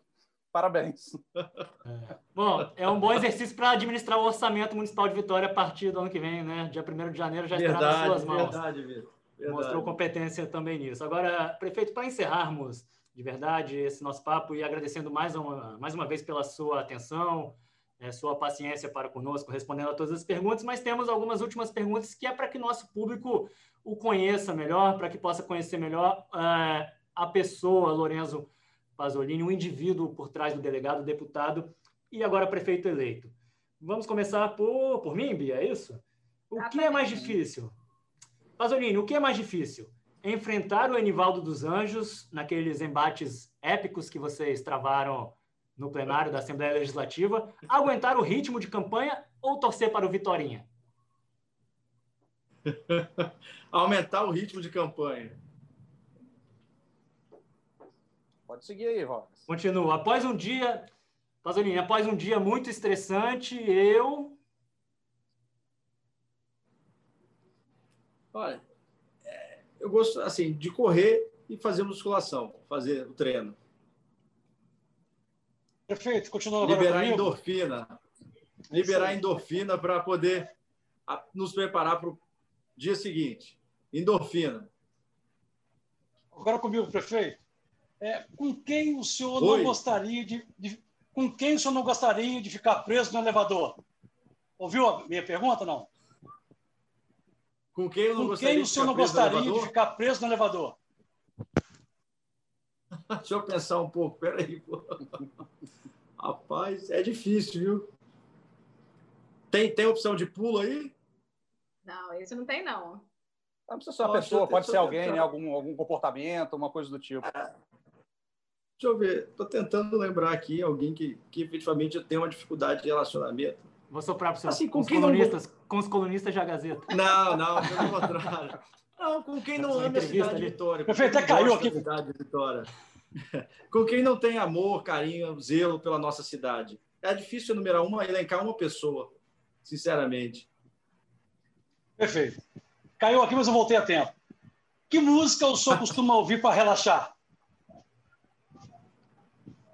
Parabéns. Bom, é um bom exercício para administrar o orçamento municipal de Vitória a partir do ano que vem, né? Dia 1 de janeiro já estará nas suas Verdade, mãos. verdade, Vitor. Mostrou Verdade. competência também nisso. Agora, prefeito, para encerrarmos de verdade esse nosso papo e agradecendo mais uma, mais uma vez pela sua atenção, eh, sua paciência para conosco, respondendo a todas as perguntas, mas temos algumas últimas perguntas que é para que nosso público o conheça melhor, para que possa conhecer melhor eh, a pessoa, Lorenzo Pasolini, o indivíduo por trás do delegado, deputado e agora prefeito eleito. Vamos começar por, por mim, Bia, é isso? O que é mais difícil? Pasolini, o que é mais difícil? Enfrentar o Enivaldo dos Anjos naqueles embates épicos que vocês travaram no plenário da Assembleia Legislativa, aguentar o ritmo de campanha ou torcer para o Vitorinha? Aumentar o ritmo de campanha. Pode seguir aí, Rogas. Continua. Após um dia, Pasolini, após um dia muito estressante, eu Olha, é, eu gosto assim de correr e fazer musculação, fazer o treino, Prefeito, continua agora liberar comigo. endorfina, liberar endorfina para poder nos preparar para o dia seguinte. Endorfina. Agora comigo, prefeito. É, com quem o senhor Oi. não gostaria de, de- Com quem o senhor não gostaria de ficar preso no elevador? Ouviu a minha pergunta, não? Com quem eu não Com quem o senhor não gostaria de ficar preso no elevador? Deixa eu pensar um pouco, peraí. pô. Rapaz, é difícil, viu? Tem, tem opção de pulo aí? Não, esse não tem, não. Não precisa ser uma deixa pessoa, pode ser alguém, tentar. né? Algum, algum comportamento, uma coisa do tipo. Deixa eu ver. Estou tentando lembrar aqui alguém que, que efetivamente tem uma dificuldade de relacionamento. vou soprar para Assim, com os quem não- colunistas, com os colunistas da Gazeta. Não, não, pelo contrário. Não, com quem não ama a cidade de. Vitória. Prefeito, quem até não caiu aqui. da cidade de Vitória. Com quem não tem amor, carinho, zelo pela nossa cidade. É difícil enumerar uma, elencar uma pessoa, sinceramente. Perfeito. Caiu aqui, mas eu voltei a tempo. Que música o senhor costuma ouvir para relaxar?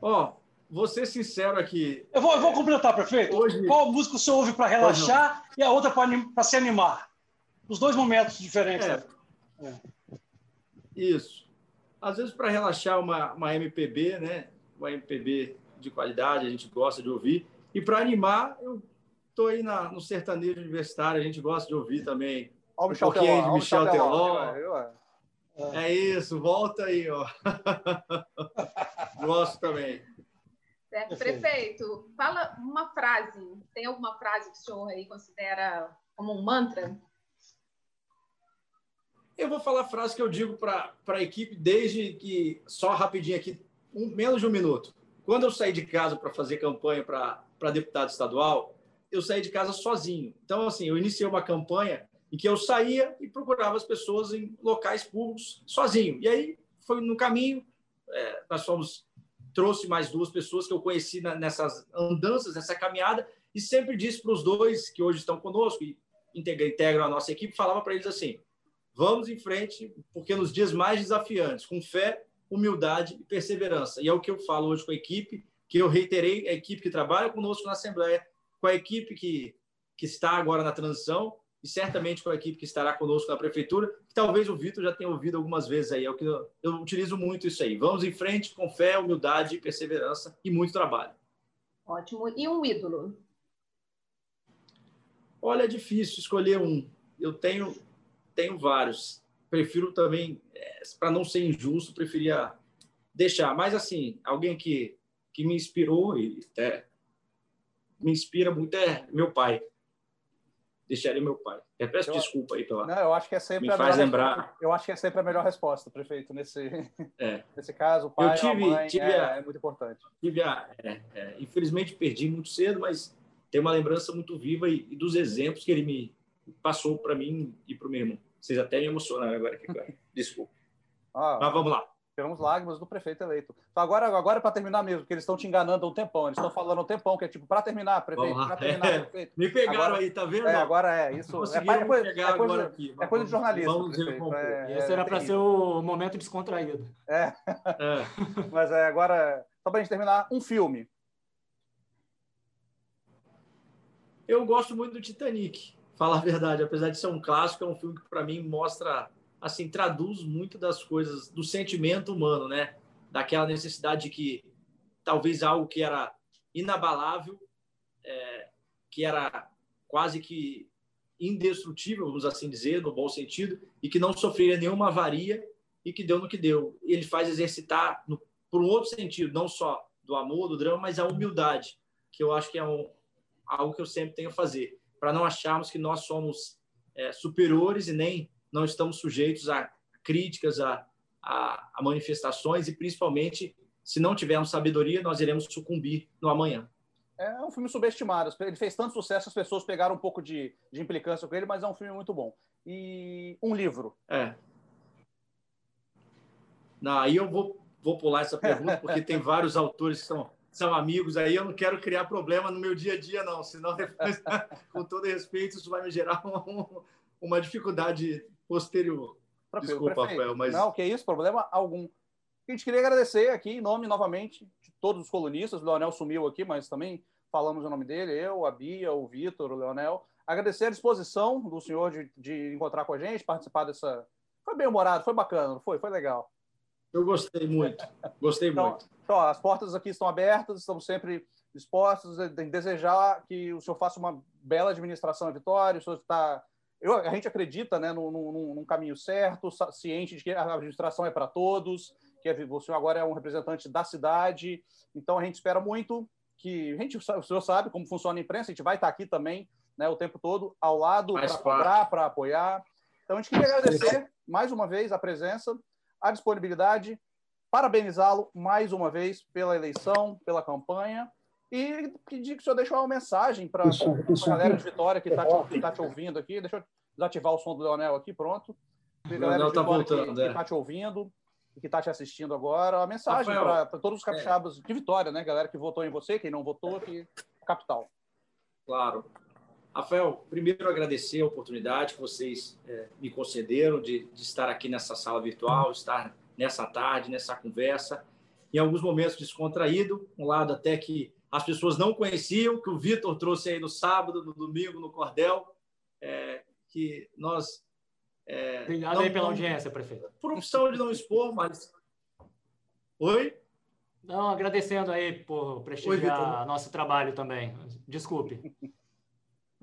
Ó, vou ser sincero aqui. Eu vou, eu vou completar, prefeito. Hoje- Qual música o senhor ouve para relaxar e a outra para se animar? Os dois momentos diferentes. É. né? Isso. Às vezes, para relaxar, uma, uma MPB, né? Uma MPB de qualidade, a gente gosta de ouvir. E para animar, eu Estou aí na, no sertanejo universitário, a gente gosta de ouvir também. Olha o Michel um Teló. de Michel Teló. É isso, volta aí, ó. Gosto também. Certo, prefeito, fala uma frase. Tem alguma frase que o senhor aí considera como um mantra? Eu vou falar a frase que eu digo para a equipe desde que, só rapidinho aqui, um, menos de um minuto. Quando eu saí de casa para fazer campanha para deputado estadual, eu saí de casa sozinho. Então, assim, eu iniciei uma campanha em que eu saía e procurava as pessoas em locais públicos sozinho. E aí foi no caminho, é, nós fomos trouxe mais duas pessoas que eu conheci nessas andanças, nessa caminhada, e sempre disse para os dois que hoje estão conosco e integram a nossa equipe, falava para eles assim: vamos em frente, porque nos dias mais desafiantes, com fé, humildade e perseverança. E é o que eu falo hoje com a equipe, que eu reiterei, a equipe que trabalha conosco na Assembleia, com a equipe que, que está agora na transição, e certamente com a equipe que estará conosco na prefeitura, que talvez o Vitor já tenha ouvido algumas vezes aí, é o que eu, eu, utilizo muito isso aí. Vamos em frente com fé, humildade, perseverança e muito trabalho. Ótimo. E um ídolo? Olha, é difícil escolher um. Eu tenho, tenho vários. Prefiro também, é, para não ser injusto, preferia deixar. Mas, assim, alguém que, que me inspirou e até me inspira muito é meu pai deixaria meu pai. Eu peço eu, desculpa aí pela. Não, eu acho que é sempre me a faz lembrar. Resposta. Eu acho que é sempre a melhor resposta, prefeito, nesse, é. nesse caso. O pai, eu tive, a mãe, tive é, a, é, muito importante. Tive a, é, é, infelizmente perdi muito cedo, mas tem uma lembrança muito viva e, e dos exemplos que ele me passou para mim e para o meu irmão. Vocês até me emocionaram agora aqui, Desculpa. Ah, mas vamos lá. Tivemos lágrimas do prefeito eleito. Então, agora, agora para terminar mesmo, porque eles estão te enganando há um tempão. Eles estão falando há um tempão, que é tipo, para terminar, prefeito, para terminar, é, prefeito. Me pegaram agora, aí, tá vendo? É, agora é. Isso é, é, coisa, é, coisa, aqui, é coisa de jornalista. Vamos prefeito, é, Esse era para ser o momento descontraído. É. é. Mas é, agora, só para a gente terminar, um filme. Eu gosto muito do Titanic, falar a verdade. Apesar de ser um clássico, é um filme que, para mim, mostra assim traduz muito das coisas do sentimento humano, né? Daquela necessidade de que talvez algo que era inabalável, é, que era quase que indestrutível, vamos assim dizer, no bom sentido, e que não sofreria nenhuma avaria e que deu no que deu. Ele faz exercitar no, por um outro sentido, não só do amor, do drama, mas a humildade, que eu acho que é um, algo que eu sempre tenho a fazer, para não acharmos que nós somos é, superiores e nem não estamos sujeitos a críticas, a, a, a manifestações e, principalmente, se não tivermos sabedoria, nós iremos sucumbir no amanhã. É um filme subestimado. Ele fez tanto sucesso, as pessoas pegaram um pouco de, de implicância com ele, mas é um filme muito bom. E um livro. É. Não, aí eu vou, vou pular essa pergunta, porque tem vários autores que são, são amigos aí. Eu não quero criar problema no meu dia a dia, não. Senão, depois, com todo respeito, isso vai me gerar um, uma dificuldade posterior. Desculpa. Rafael, mas... Não, que isso, problema algum. A gente queria agradecer aqui, em nome, novamente, de todos os colunistas. O Leonel sumiu aqui, mas também falamos o nome dele, eu, a Bia, o Vitor, o Leonel. Agradecer a disposição do senhor de, de encontrar com a gente, participar dessa... Foi bem humorado, foi bacana, foi? Foi legal. Eu gostei muito, gostei então, muito. Então, as portas aqui estão abertas, estamos sempre dispostos. A desejar que o senhor faça uma bela administração à Vitória, o senhor está eu, a gente acredita né, num, num, num, caminho certo, ciente de que a administração é para todos, que é, o senhor agora é um representante da cidade, então a gente espera muito que a gente, o senhor sabe como funciona a imprensa, a gente vai estar aqui também né, o tempo todo ao lado para cobrar, para apoiar. Então a gente queria agradecer mais uma vez a presença, a disponibilidade, parabenizá-lo mais uma vez pela eleição, pela campanha e pedir que o senhor deixe uma mensagem para a galera de Vitória que está te, tá te, ouvindo aqui. Deixa eu desativar o som do Leonel aqui, pronto. A galera está voltando, que está é. te ouvindo e que está te assistindo agora. A mensagem para todos os capixabas é. de Vitória, né? Galera que votou em você, quem não votou, aqui, capital. Claro. Rafael, primeiro agradecer a oportunidade que vocês é, me concederam de, de estar aqui nessa sala virtual, estar nessa tarde, nessa conversa, em alguns momentos descontraído, um lado até que as pessoas não conheciam, que o Vitor trouxe aí no sábado, no domingo, no Cordel, é, que nós. É, Obrigado não, aí pela audiência, prefeito. Por opção de não expor, mas. Oi? Não, agradecendo aí por prestigiar Oi, nosso trabalho também. Desculpe.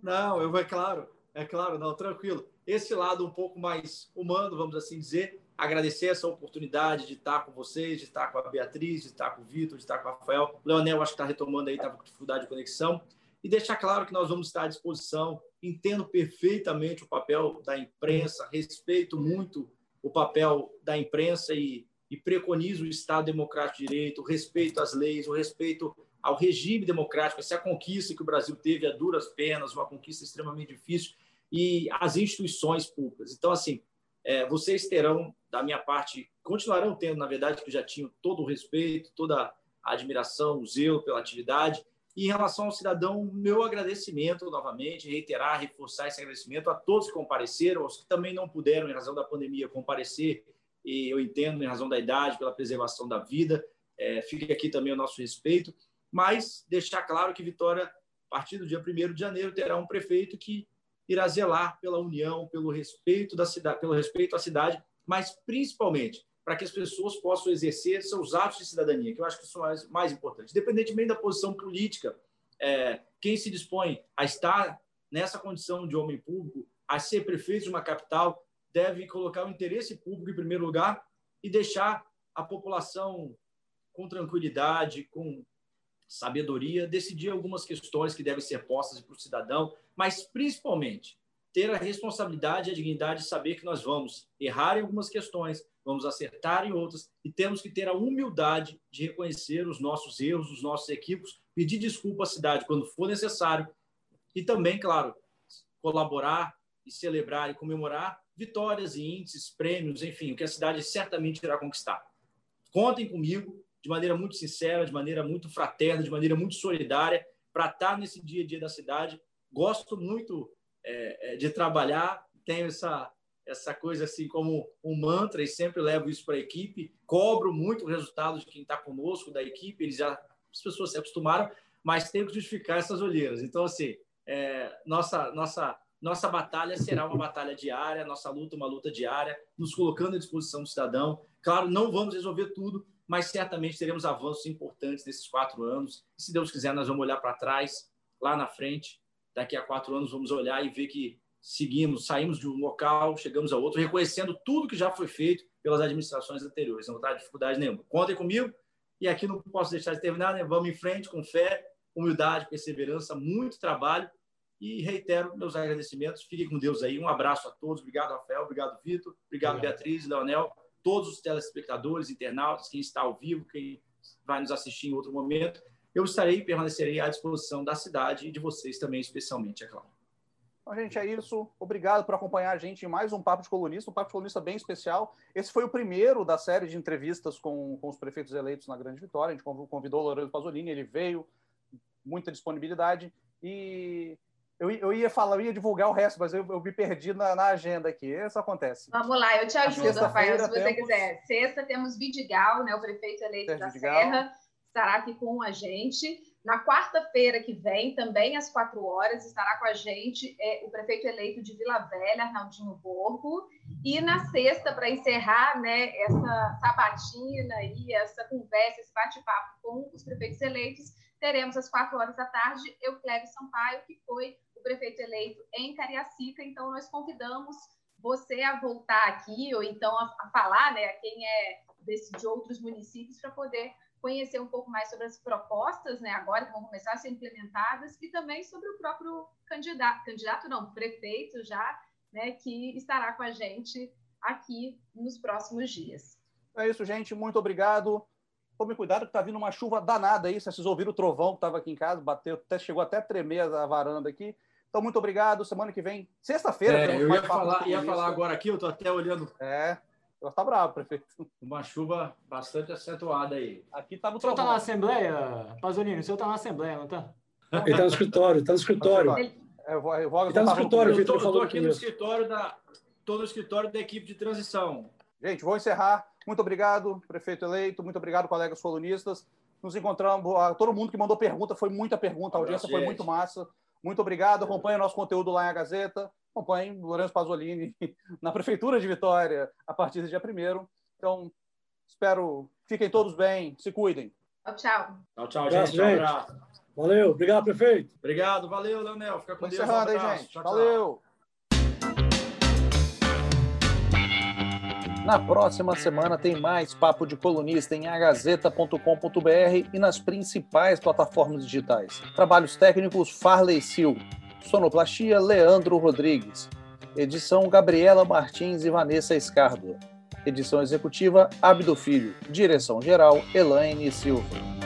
Não, eu é claro, é claro, não, tranquilo. Esse lado um pouco mais humano, vamos assim dizer, agradecer essa oportunidade de estar com vocês, de estar com a Beatriz, de estar com o Vitor, de estar com o Rafael. O Leonel, acho que está retomando aí, estava com dificuldade de conexão. E deixar claro que nós vamos estar à disposição. Entendo perfeitamente o papel da imprensa, respeito muito o papel da imprensa e, e preconizo o Estado Democrático de Direito, o respeito às leis, o respeito ao regime democrático, essa conquista que o Brasil teve a duras penas, uma conquista extremamente difícil, e as instituições públicas. Então, assim, é, vocês terão, da minha parte, continuarão tendo, na verdade, que já tinham todo o respeito, toda a admiração, o zelo pela atividade. E em relação ao cidadão, meu agradecimento novamente, reiterar, reforçar esse agradecimento a todos que compareceram, aos que também não puderam, em razão da pandemia, comparecer, e eu entendo, em razão da idade, pela preservação da vida. É, fica aqui também o nosso respeito mas deixar claro que Vitória, a partir do dia 1 de janeiro, terá um prefeito que irá zelar pela união, pelo respeito da cidade, pelo respeito à cidade, mas principalmente para que as pessoas possam exercer seus atos de cidadania, que eu acho que são mais, mais importantes. Independentemente da posição política, é, quem se dispõe a estar nessa condição de homem público, a ser prefeito de uma capital, deve colocar o interesse público em primeiro lugar e deixar a população com tranquilidade, com sabedoria, decidir algumas questões que devem ser postas para o cidadão, mas principalmente ter a responsabilidade e a dignidade de saber que nós vamos errar em algumas questões, vamos acertar em outras e temos que ter a humildade de reconhecer os nossos erros, os nossos equívocos, pedir desculpa à cidade quando for necessário e também, claro, colaborar e celebrar e comemorar vitórias e índices, prêmios, enfim, o que a cidade certamente irá conquistar. Contem comigo, de maneira muito sincera, de maneira muito fraterna, de maneira muito solidária, para estar nesse dia a dia da cidade. Gosto muito é, é, de trabalhar, tenho essa, essa coisa assim como um mantra e sempre levo isso para a equipe. Cobro muito o resultado de quem está conosco, da equipe, eles já, as pessoas se acostumaram, mas tenho que justificar essas olheiras. Então, assim, é, nossa, nossa, nossa batalha será uma batalha diária, nossa luta uma luta diária, nos colocando à disposição do cidadão. Claro, não vamos resolver tudo, mas certamente teremos avanços importantes nesses quatro anos. E, se Deus quiser, nós vamos olhar para trás, lá na frente. Daqui a quatro anos, vamos olhar e ver que seguimos, saímos de um local, chegamos a outro, reconhecendo tudo que já foi feito pelas administrações anteriores. Não está dificuldade nenhuma. Contem comigo. E aqui não posso deixar de terminar, né? Vamos em frente com fé, humildade, perseverança, muito trabalho. E reitero meus agradecimentos. Fiquem com Deus aí. Um abraço a todos. Obrigado, Rafael. Obrigado, Vitor. Obrigado, Obrigado. Beatriz, Leonel todos os telespectadores, internautas, quem está ao vivo, quem vai nos assistir em outro momento. Eu estarei e permanecerei à disposição da cidade e de vocês também, especialmente, é claro. Então, gente, é isso. Obrigado por acompanhar a gente em mais um Papo de Colunista, um Papo de Colunista bem especial. Esse foi o primeiro da série de entrevistas com, com os prefeitos eleitos na Grande Vitória. A gente convidou o Lourenço Pasolini, ele veio, muita disponibilidade. E eu, eu ia falar, eu ia divulgar o resto, mas eu, eu me perdi na, na, agenda aqui. Isso acontece. Vamos lá, eu te ajudo, Rafael, se você temos... quiser. Sexta temos Vidigal, né, o prefeito eleito Sérgio da Vidigal. Serra, estará aqui com a gente. Na quarta-feira que vem, também às quatro horas, estará com a gente é, o prefeito eleito de Vila Velha, Arnaldinho Borgo. E na sexta, para encerrar né, essa sabatina e essa conversa, esse bate-papo com os prefeitos eleitos, teremos às quatro horas da tarde Euclébio Sampaio, que foi prefeito eleito em Cariacica. Então, nós convidamos você a voltar aqui, ou então a, a falar, né, a quem é desse, de outros municípios, para poder conhecer um pouco mais sobre as propostas, né, agora que vão começar a ser implementadas, e também sobre o próprio candidato, candidato não, prefeito já, né, que estará com a gente aqui nos próximos dias. É isso, gente. Muito obrigado. Tome cuidado que tá vindo uma chuva danada aí. Vocês ouviram o trovão que estava aqui em casa, bateu, até, chegou até a tremer a varanda aqui. Então, muito obrigado. Semana que vem, sexta-feira. É, eu ia falar, ia falar agora aqui, eu estou até olhando. É, está bravo, prefeito. Uma chuva bastante acentuada aí. Aqui tá no. O senhor está na Assembleia, Pasolini? O senhor está na Assembleia, não está? Ele está no escritório, está no escritório. Ele está no escritório, Vitor falou aqui no escritório da. Estou no escritório da equipe de transição. Gente, vou encerrar. Muito obrigado, prefeito eleito. Muito obrigado, colegas colunistas. Nos encontramos. Todo mundo que mandou pergunta, foi muita pergunta. A audiência foi muito massa. Muito obrigado. Acompanhe nosso conteúdo lá em Gazeta. Acompanhe o Lourenço Pasolini na Prefeitura de Vitória a partir do dia 1 Então, espero. Fiquem todos bem. Se cuidem. Tchau, tchau. Tchau, tchau, gente. Um abraço. Valeu, obrigado, prefeito. Obrigado, valeu, Leonel. Fica com Deus. Um Encerrando aí, abraço. gente. Tchau, tchau. Valeu. Na próxima semana tem mais Papo de Colunista em agazeta.com.br e nas principais plataformas digitais. Trabalhos técnicos Farley Sil. Sonoplastia Leandro Rodrigues. Edição Gabriela Martins e Vanessa Escardo. Edição executiva Abdo Filho. Direção geral Elaine Silva.